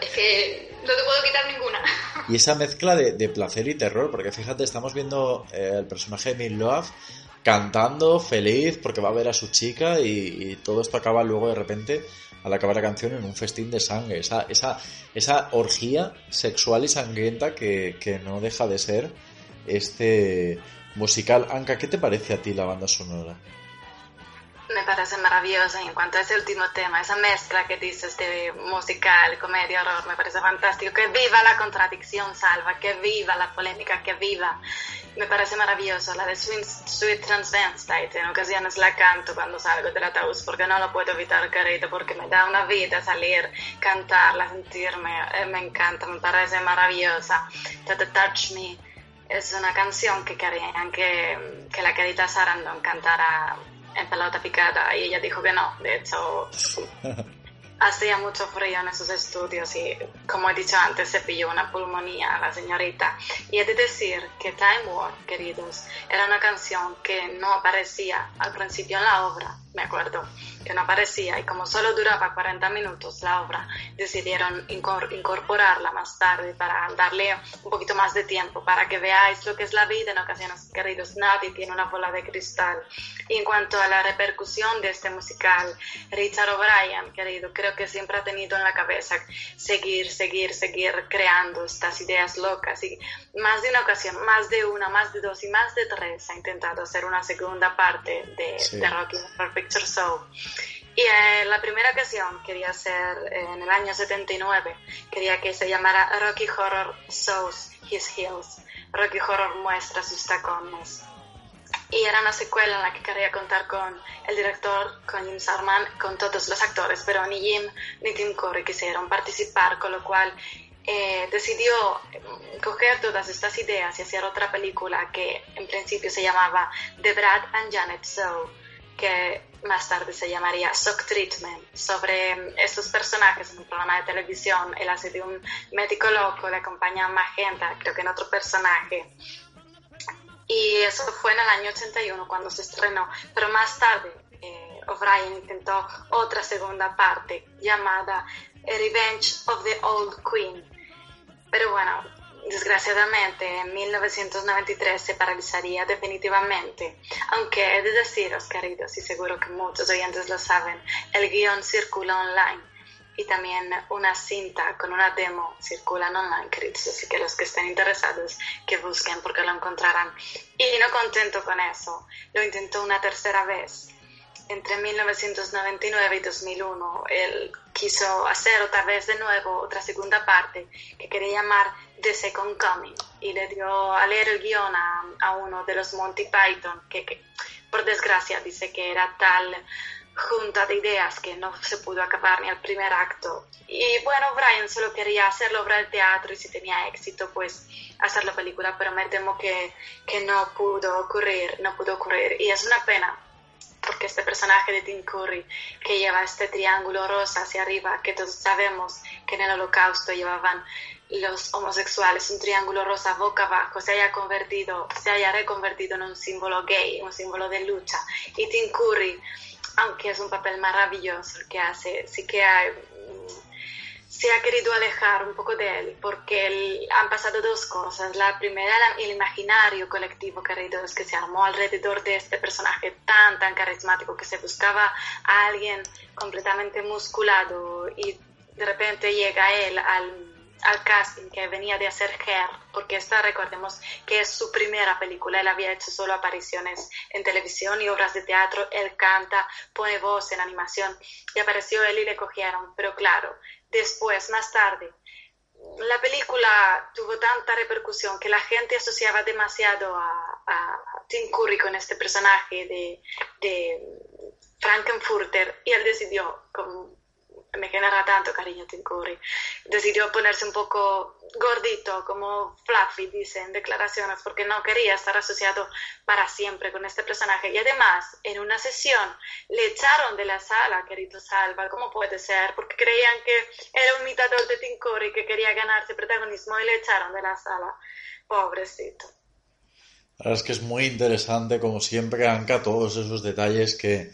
Es que no te puedo quitar ninguna. Y esa mezcla de, placer y terror, porque fíjate, estamos viendo eh, el personaje de Miss Loaf cantando feliz porque va a ver a su chica y, todo esto acaba luego de repente al acabar la canción en un festín de sangre, esa, esa, esa orgía sexual y sangrienta que, que no deja de ser este musical. Anka, ¿qué te parece a ti la banda sonora? Me parece maravilloso. Y en cuanto a ese último tema, esa mezcla que dices de musical, comedia, horror, me parece fantástico. Que viva la contradicción, Salva, que viva la polémica, que viva. Me parece maravilloso. La de Sweet, Sweet Transvestite, en ocasiones la canto cuando salgo del ataúd, porque no lo puedo evitar, querido, porque me da una vida salir, cantarla, sentirme. Eh, me encanta, me parece maravillosa. Touch Me es una canción que querían que, que la querida Sarandon cantara en pelota picada y ella dijo que no. De hecho, hacía mucho frío en esos estudios y, como he dicho antes, se pilló una pulmonía la señorita. Y he de decir que Time War, queridos, era una canción que no aparecía al principio en la obra me acuerdo, que no aparecía y como solo duraba 40 minutos la obra, decidieron incorporarla más tarde para darle un poquito más de tiempo, para que veáis lo que es la vida en ocasiones, queridos, nadie tiene una bola de cristal. Y en cuanto a la repercusión de este musical, Richard O'Brien, querido, creo que siempre ha tenido en la cabeza seguir, seguir, seguir creando estas ideas locas y más de una ocasión, más de una, más de dos y más de tres ha intentado hacer una segunda parte de, de Rocky Horror Picture Show. Y en la primera ocasión quería hacer, en el año 79, quería que se llamara Rocky Horror Shows His Heels. Rocky Horror muestra sus tacones. Y era una secuela en la que quería contar con el director, con Jim Sarman, con todos los actores, pero ni Jim ni Tim Curry quisieron participar, con lo cual eh, decidió coger todas estas ideas y hacer otra película que en principio se llamaba The Brad and Janet Show, que más tarde se llamaría Shock Treatment, sobre estos personajes en un programa de televisión. Él hace de un médico loco, le acompaña a Magenta, creo que en otro personaje. Y eso fue en el año 81 cuando se estrenó, pero más tarde eh, O'Brien intentó otra segunda parte llamada Revenge of the Old Queen, pero bueno, desgraciadamente en 1993 se paralizaría definitivamente. Aunque he de deciros, queridos, y seguro que muchos oyentes lo saben, el guion circula online y también una cinta con una demo circula online, queridos. Así que los que estén interesados que busquen porque lo encontrarán. Y no contento con eso, lo intentó una tercera vez entre 1999 y 2001 él quiso hacer otra vez de nuevo otra segunda parte que quería llamar The Second Coming y le dio a leer el guion a, uno de los Monty Python que, por desgracia dice que era tal junta de ideas que no se pudo acabar ni el primer acto. Y bueno, Brian solo quería hacer la obra del teatro y si tenía éxito, pues hacer la película, pero me temo que, que no pudo ocurrir, no pudo ocurrir. Y es una pena, porque este personaje de Tim Curry que lleva este triángulo rosa hacia arriba, que todos sabemos que en el holocausto llevaban los homosexuales, un triángulo rosa boca abajo, se haya convertido, se haya reconvertido en un símbolo gay, un símbolo de lucha. Y Tim Curry, aunque es un papel maravilloso que hace, sí que hay se ha querido alejar un poco de él porque han pasado dos cosas. La primera, el imaginario colectivo querido es que se armó alrededor de este personaje tan, tan carismático que se buscaba a alguien completamente musculado y de repente llega él al, al casting que venía de hacer Hair, porque esta recordemos que es su primera película, él había hecho solo apariciones en televisión y obras de teatro, él canta, pone voz en animación y apareció él y le cogieron, pero claro, después, más tarde, la película tuvo tanta repercusión que la gente asociaba demasiado a, Tim Curry con este personaje de, Frankenfurter y él decidió, me genera tanto cariño Tim Curry. Decidió ponerse un poco gordito, como fluffy, dice en declaraciones, porque no quería estar asociado para siempre con este personaje. Y además, en una sesión le echaron de la sala, querido Salva, ¿cómo puede ser? Porque creían que era un imitador de Tim Curry que quería ganarse protagonismo y le echaron de la sala. Pobrecito. La verdad es que es muy interesante, como siempre, Anka, todos esos detalles que,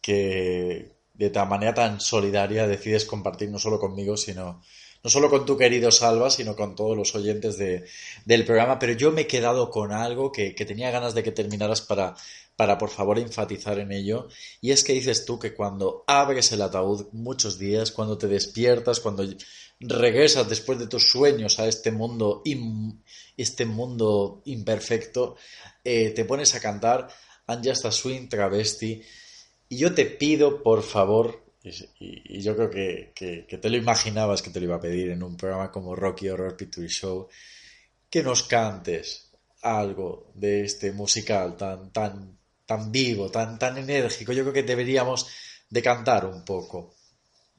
que, de tal manera tan solidaria decides compartir no solo conmigo, sino no solo con tu querido Salva, sino con todos los oyentes de, del programa. Pero yo me he quedado con algo que, que tenía ganas de que terminaras para, para por favor enfatizar en ello. Y es que dices tú que cuando abres el ataúd muchos días, cuando te despiertas, cuando regresas después de tus sueños a este mundo, este mundo imperfecto, eh, te pones a cantar And Swing Travesti y yo te pido, por favor, y, yo creo que, que, te lo imaginabas que te lo iba a pedir en un programa como Rocky Horror Picture Show, que nos cantes algo de este musical tan, tan, tan vivo, tan, tan enérgico. Yo creo que deberíamos de cantar un poco.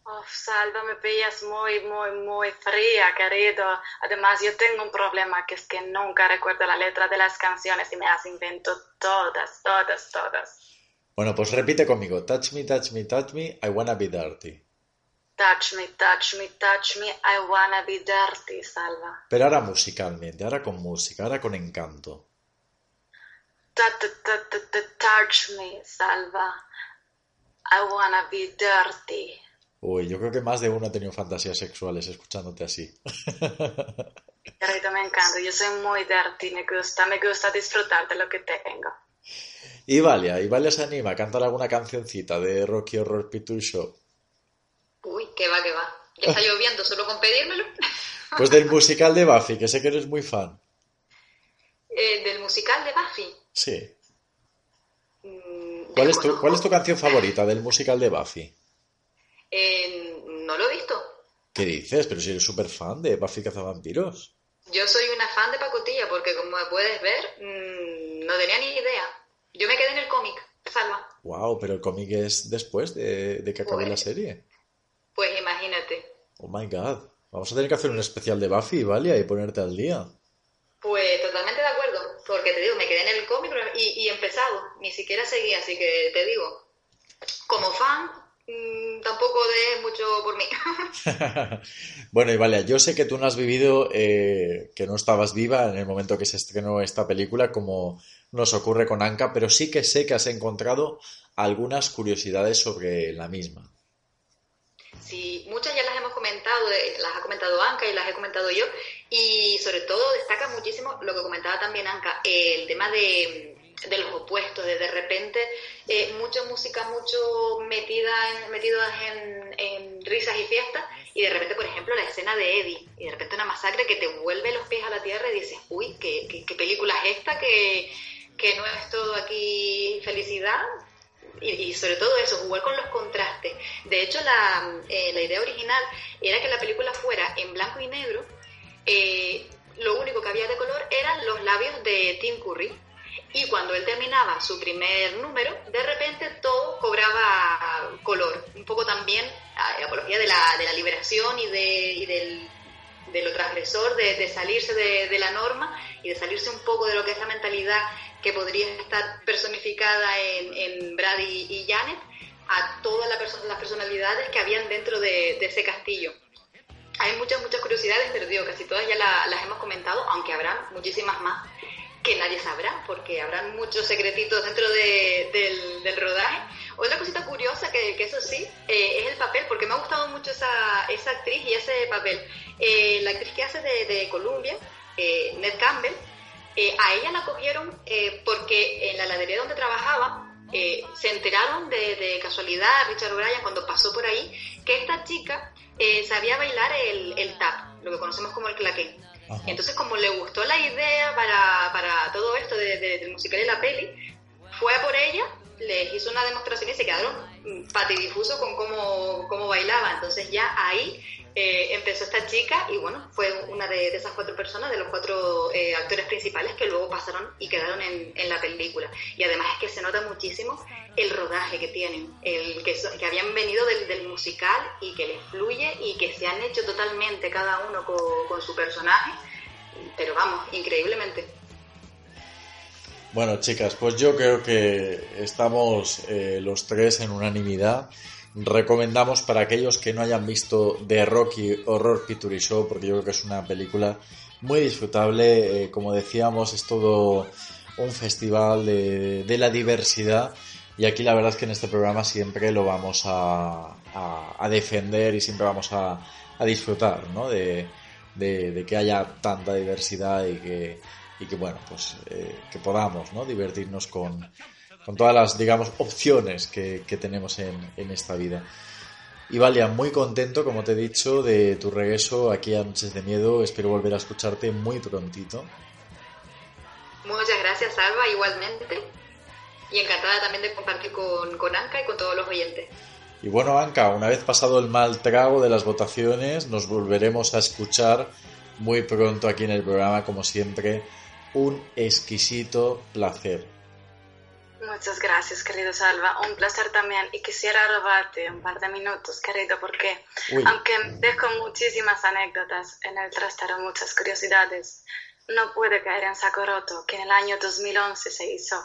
Oh, Salva, me pillas muy, muy, muy fría, querido. Además, yo tengo un problema que es que nunca recuerdo la letra de las canciones y me las invento todas, todas, todas. Bueno, pues repite conmigo. Touch me, touch me, touch me, I wanna be dirty. Touch me, touch me, touch me, I wanna be dirty, Salva. Pero ahora musicalmente, ahora con música, ahora con encanto. Touch me, Salva. I wanna be dirty. Uy, yo creo que más de uno ha tenido fantasías sexuales escuchándote así. Querido, me encanta. Yo soy muy dirty. Me gusta, me gusta disfrutar de lo que tengo. Y Valia, y Valia se anima a cantar alguna cancioncita de Rocky Horror Picture Show. Uy, que va, que va. Ya está lloviendo, solo con pedírmelo. Pues del musical de Buffy, que sé que eres muy fan. Eh, ¿Del musical de Buffy? Sí. Mm, ¿Cuál es, tu. ¿Cuál es tu canción favorita del musical de Buffy? Eh, no lo he visto. ¿Qué dices? Pero si eres súper fan de Buffy Cazavampiros. Yo soy una fan de pacotilla porque como puedes ver, mm, no tenía ni idea. Yo me quedé en el cómic, salva. Wow, pero el cómic es después de, de que acabe Pues- la serie. Pues imagínate. Oh my god. Vamos a tener que hacer un especial de Buffy, Valia, y ponerte al día. Pues totalmente de acuerdo, porque te digo, me quedé en el cómic y, y empezado, ni siquiera seguí, así que te digo, como fan, mm, tampoco de mucho por mí. bueno, y Valia, yo sé que tú no has vivido, eh, que no estabas viva en el momento que se estrenó esta película, como nos ocurre con Anka, pero sí que sé que has encontrado algunas curiosidades sobre la misma. Sí, muchas ya las hemos comentado, eh, las ha comentado Anka y las he comentado yo, y sobre todo destaca muchísimo lo que comentaba también Anka, el tema de, los opuestos, de de repente eh, mucha música, mucho metida en, metidos en, risas y fiestas, y de repente, por ejemplo, la escena de Eddie, y de repente una masacre que te vuelve los pies a la tierra y dices, uy, ¿qué, qué, qué película es esta? Que, que no es todo aquí felicidad, y, sobre todo eso, jugar con los contrastes. De hecho, la, eh, la idea original era que la película fuera en blanco y negro. eh, lo único que había de color eran los labios de Tim Curry. Y cuando él terminaba su primer número, de repente todo cobraba color. Un poco también eh, apología de la, de la liberación y, de, y del, de lo transgresor, de, de salirse de, de la norma y de salirse un poco de lo que es la mentalidad que podría estar personificada en, en Brad y, Janet a todas la perso- las personalidades que habían dentro de, de ese castillo. Hay muchas, muchas curiosidades, pero digo, casi todas ya la- las hemos comentado, aunque habrán muchísimas más que nadie sabrá, porque habrán muchos secretitos dentro de- del, del rodaje. Otra cosita curiosa, que, que eso sí, eh, es el papel, porque me ha gustado mucho esa, esa actriz y ese papel. Eh, la actriz que hace de, de Columbia, eh, Ned Campbell, eh, a ella la cogieron eh, porque en la heladería donde trabajaba eh, se enteraron de, de casualidad, Richard O'Brien, cuando pasó por ahí, que esta chica sabía bailar el, el tap, lo que conocemos como el claqué. Ajá. Entonces, como le gustó la idea para, para todo esto de- de- del musical y la peli, fue a por ella, les hizo una demostración y se quedaron mm, patidifusos con cómo, cómo bailaba. Entonces ya ahí eh, empezó esta chica y bueno, fue una de, esas cuatro personas, de los cuatro eh, actores principales que luego pasaron y quedaron en, en la película. Y además es que se nota muchísimo el rodaje que tienen, el que, que habían venido del, del musical y que les fluye y que se han hecho totalmente cada uno con, con su personaje, pero vamos, increíblemente. Bueno, chicas, pues yo creo que estamos eh, los tres en unanimidad. Recomendamos para aquellos que no hayan visto The Rocky Horror Picture Show, porque yo creo que es una película muy disfrutable. eh, como decíamos, es todo un festival de, la diversidad. Y aquí la verdad es que en este programa siempre lo vamos a, a- a defender y siempre vamos a, a disfrutar, ¿no? De que haya tanta diversidad y que, y que bueno, pues eh, que podamos, ¿no? Divertirnos con, con todas las, digamos, opciones que, que tenemos en, en esta vida. Y Valia, muy contento, como te he dicho, de tu regreso aquí a Noches de Miedo. Espero volver a escucharte muy prontito. Muchas gracias, Alba, igualmente. Y encantada también de compartir con, con Anka y con todos los oyentes. Y bueno, Anka, una vez pasado el mal trago de las votaciones, nos volveremos a escuchar muy pronto aquí en el programa, como siempre. Un exquisito placer. Muchas gracias, querido Salva. Un placer también. Y quisiera robarte un par de minutos, querido, porque Uy. aunque dejo muchísimas anécdotas en el trastero, muchas curiosidades, no puede caer en saco roto que en el año 2011 se hizo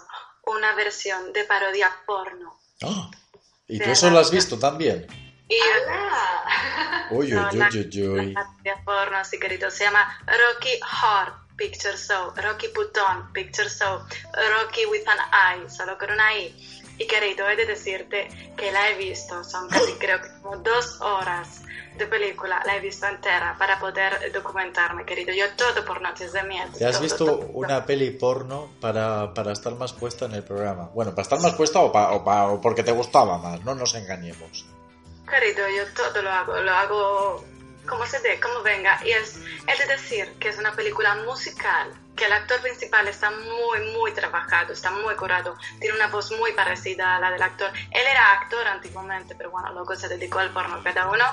una versión de parodia porno. Ah, ¿Y tú eso lo has visto también? Y ¡Hala! Uy, uy, uy, uy, parodia porno, sí, querido, se llama Rocky Horror Picture Show, Rocky Putón Picture Show, Rocky with an I, solo con una I. Y querido, he de decirte que la he visto, son casi creo que como dos horas de película, la he visto entera para poder documentarme, querido. Yo todo por noches de miedo. ¿Te has todo, visto todo. una peli porno para, para estar más puesta en el programa? Bueno, para estar más puesta o, pa- o pa- o porque te gustaba más, no nos engañemos. Querido, yo todo lo hago, lo hago como se dé, como venga. Y es, es de decir que es una película musical, que el actor principal está muy, muy trabajado, está muy curado, tiene una voz muy parecida a la del actor. Él era actor antiguamente, pero bueno, luego se dedicó al porno. Cada uno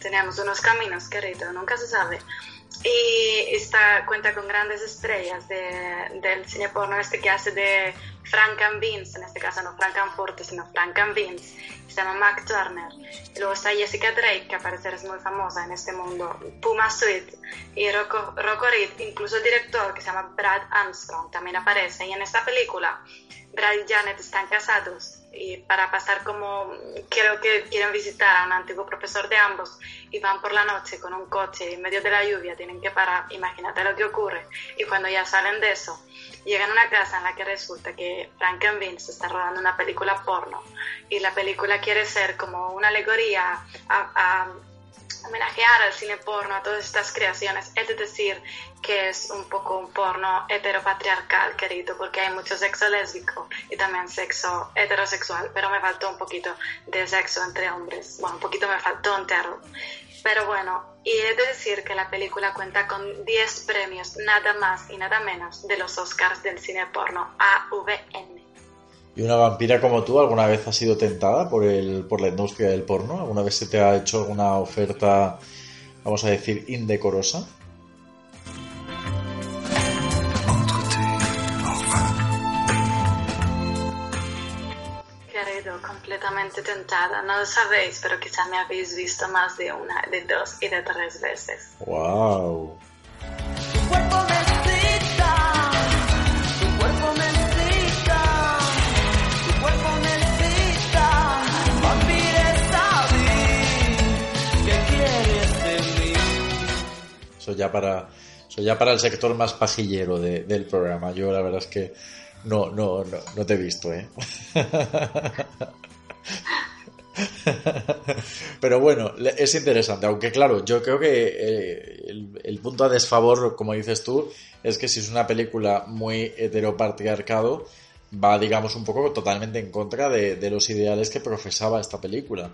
tenemos unos caminos, querido, nunca se sabe. Y está, cuenta con grandes estrellas de- del cine porno, este que hace de Frank and Vince, en este caso no Frank and Forte, sino Frank and Vince, se llama Mac Turner. Y luego está Jessica Drake, que a parecer es muy famosa en este mundo, Puma Sweet y Rocco, Rocco Reed, incluso el director que se llama Brad Armstrong también aparece. Y en esta película, Brad y Janet están casados y para pasar como creo que quieren visitar a un antiguo profesor de ambos y van por la noche con un coche en medio de la lluvia, tienen que parar, imagínate lo que ocurre. Y cuando ya salen de eso, llegan a una casa en la que resulta que Frank and Vince está rodando una película porno y la película quiere ser como una alegoría a, a homenajear al cine porno, a todas estas creaciones, es decir, que es un poco un porno heteropatriarcal, querido, porque hay mucho sexo lésbico y también sexo heterosexual, pero me faltó un poquito de sexo entre hombres, bueno, un poquito me faltó entero. Pero bueno, y he de decir que la película cuenta con 10 premios, nada más y nada menos, de los Oscars del cine porno, AVN. ¿Y una vampira como tú alguna vez ha sido tentada por, el, por la industria del porno? ¿Alguna vez se te ha hecho alguna oferta, vamos a decir, indecorosa? Querido, completamente tentada. No lo sabéis, pero quizá me habéis visto más de una, de dos y de tres veces. ¡Wow! Eso ya para, eso ya para el sector más pajillero de- del programa. Yo la verdad es que no, no, no, no te he visto, ¿eh? Pero bueno, es interesante, aunque claro, yo creo que eh, el, punto a desfavor, como dices tú, es que si es una película muy heteropatriarcado, va, digamos, un poco totalmente en contra de los ideales que profesaba esta película.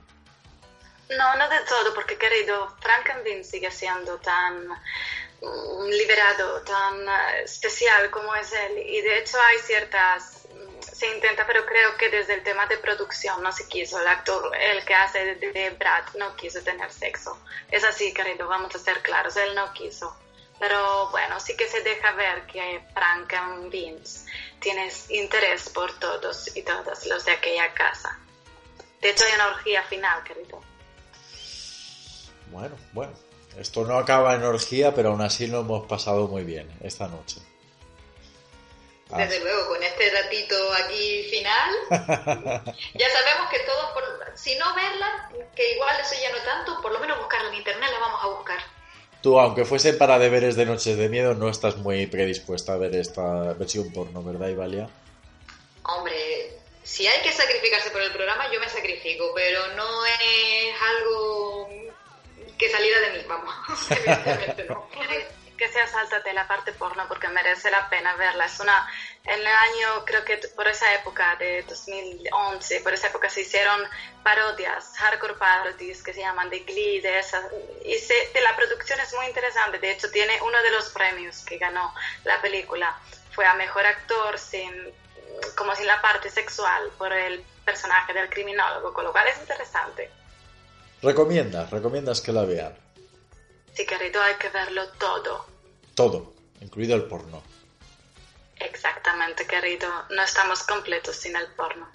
No, no de todo, porque querido, Frankenstein sigue siendo tan mm, liberado, tan eh, especial como es él. Y de hecho hay ciertas, mm, se intenta, pero creo que desde el tema de producción no se quiso. El actor, el que hace de, Brad, no quiso tener sexo. Es así, querido, vamos a ser claros, él no quiso. Pero bueno, sí que se deja ver que Frankenstein tiene interés por todos y todas los de aquella casa. De hecho, hay una orgía final, querido. Bueno, bueno. Esto no acaba en orgía, pero aún así lo hemos pasado muy bien esta noche. Ah, Desde luego, con este ratito aquí final, ya sabemos que todos, por- si no verla, que igual eso ya no tanto, por lo menos buscarla en internet la vamos a buscar. Tú, aunque fuese para deberes de Noches de Miedo, no estás muy predispuesta a ver esta versión porno, ¿verdad, Ivalia? Hombre, si hay que sacrificarse por el programa, yo me sacrifico, pero no es algo que saliera de mí, vamos. Evidentemente no. que sea sáltate la parte porno porque merece la pena verla. Es una, en el año, creo que por esa época de 2011, por esa época se hicieron parodias, hardcore parodies que se llaman de Glee, de esas. Y se, de la producción es muy interesante. De hecho, tiene uno de los premios que ganó la película. Fue a mejor actor sin, como sin la parte sexual por el personaje del criminólogo, con lo cual es interesante. Recomiendas, recomiendas que la vean. Sí, querido, hay que verlo todo. Todo, incluido el porno. Exactamente, querido. No estamos completos sin el porno.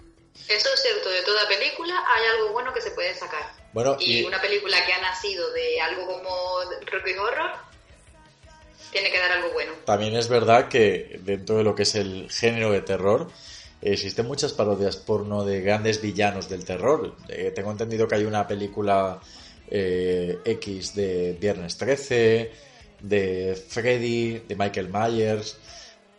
Eso es cierto, de toda película hay algo bueno que se puede sacar. Bueno, Y y una película que ha nacido de algo como Rocky Horror, tiene que dar algo bueno. también es verdad que dentro de lo que es el género de terror, existen muchas parodias porno de grandes villanos del terror. Eh, tengo entendido que hay una película eh, X de Viernes 13, de Freddy, de Michael Myers.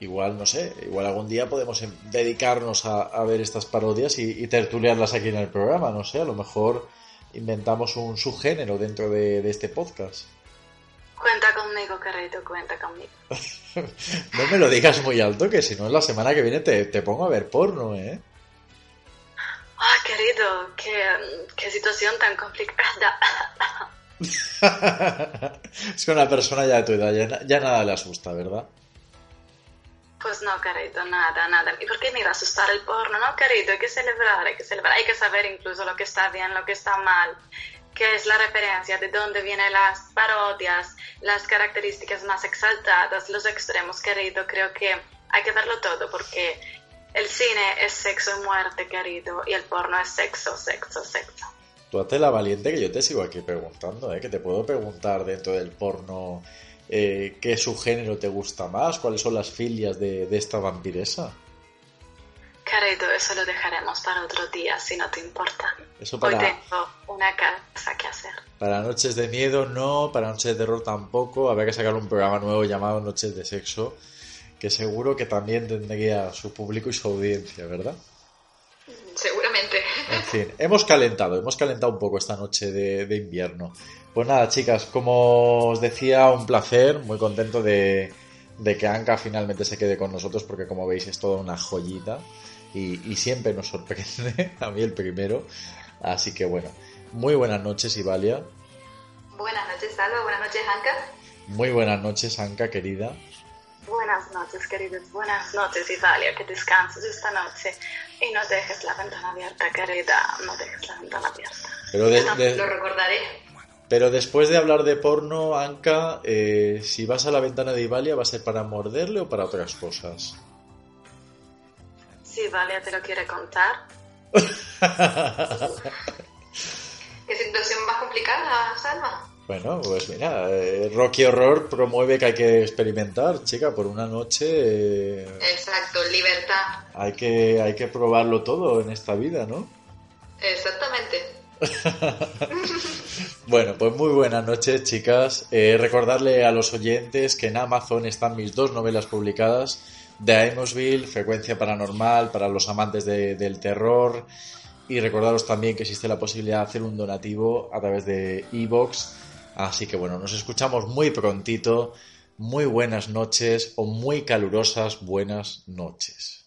igual, no sé, igual algún día podemos em- dedicarnos a, ver estas parodias y, y tertuliarlas aquí en el programa, no sé, a lo mejor inventamos un subgénero dentro de, de este podcast. Cuenta conmigo, querido, cuenta conmigo. No me lo digas muy alto, que si no, la semana que viene te, te pongo a ver porno, ¿eh? Ah, querido, qué, qué situación tan complicada. es que una persona ya de tu edad ya, ya nada le asusta, ¿verdad? Pues no, querido, nada, nada. ¿Y por qué me iba a asustar el porno? No, querido, hay que celebrar, hay que celebrar. Hay que saber incluso lo que está bien, lo que está mal, qué es la referencia, de dónde vienen las parodias, las características más exaltadas, los extremos, querido. Creo que hay que verlo todo porque el cine es sexo y muerte, querido, y el porno es sexo, sexo, sexo. Tú hazte la valiente que yo te sigo aquí preguntando, ¿eh? Que te puedo preguntar dentro del porno eh, qué subgénero te gusta más, cuáles son las filias de, de esta vampiresa. Eso lo dejaremos para otro día, si no te importa. Eso Hoy para, tengo una casa que hacer. para noches de miedo no, para noches de terror tampoco. Habrá que sacar un programa nuevo llamado Noches de Sexo, que seguro que también tendría su público y su audiencia, ¿verdad? Seguramente. En fin, hemos calentado, hemos calentado un poco esta noche de, de invierno. Pues nada, chicas, como os decía, un placer, muy contento de, de que Anka finalmente se quede con nosotros, porque como veis es toda una joyita y, y siempre nos sorprende, a mí el primero. Así que bueno, muy buenas noches, Ivalia. Buenas noches, Salva. Buenas noches, Anka. Muy buenas noches, Anka, querida. Buenas noches, queridos. Buenas noches, Italia. Que descanses esta noche y no dejes la ventana abierta, querida. No dejes la ventana abierta. Pero, de- Lo recordaré. pero después de hablar de porno, Anka, eh, si vas a la ventana de Ivalia, ¿va a ser para morderle o para otras cosas? Si Valia te lo quiere contar. ¿Qué situación más complicada, Salva? Bueno, pues mira, eh, Rocky Horror promueve que hay que experimentar, chica, por una noche eh, Exacto, libertad. hay que hay que probarlo todo en esta vida, ¿no? Exactamente. Bueno, pues muy buenas noches, chicas. Eh, recordarle a los oyentes que en Amazon están mis dos novelas publicadas, The Amosville, Frecuencia Paranormal, para los amantes de- del terror. Y recordaros también que existe la posibilidad de hacer un donativo a través de Evox. Así que bueno, nos escuchamos muy prontito. Muy buenas noches o muy calurosas buenas noches.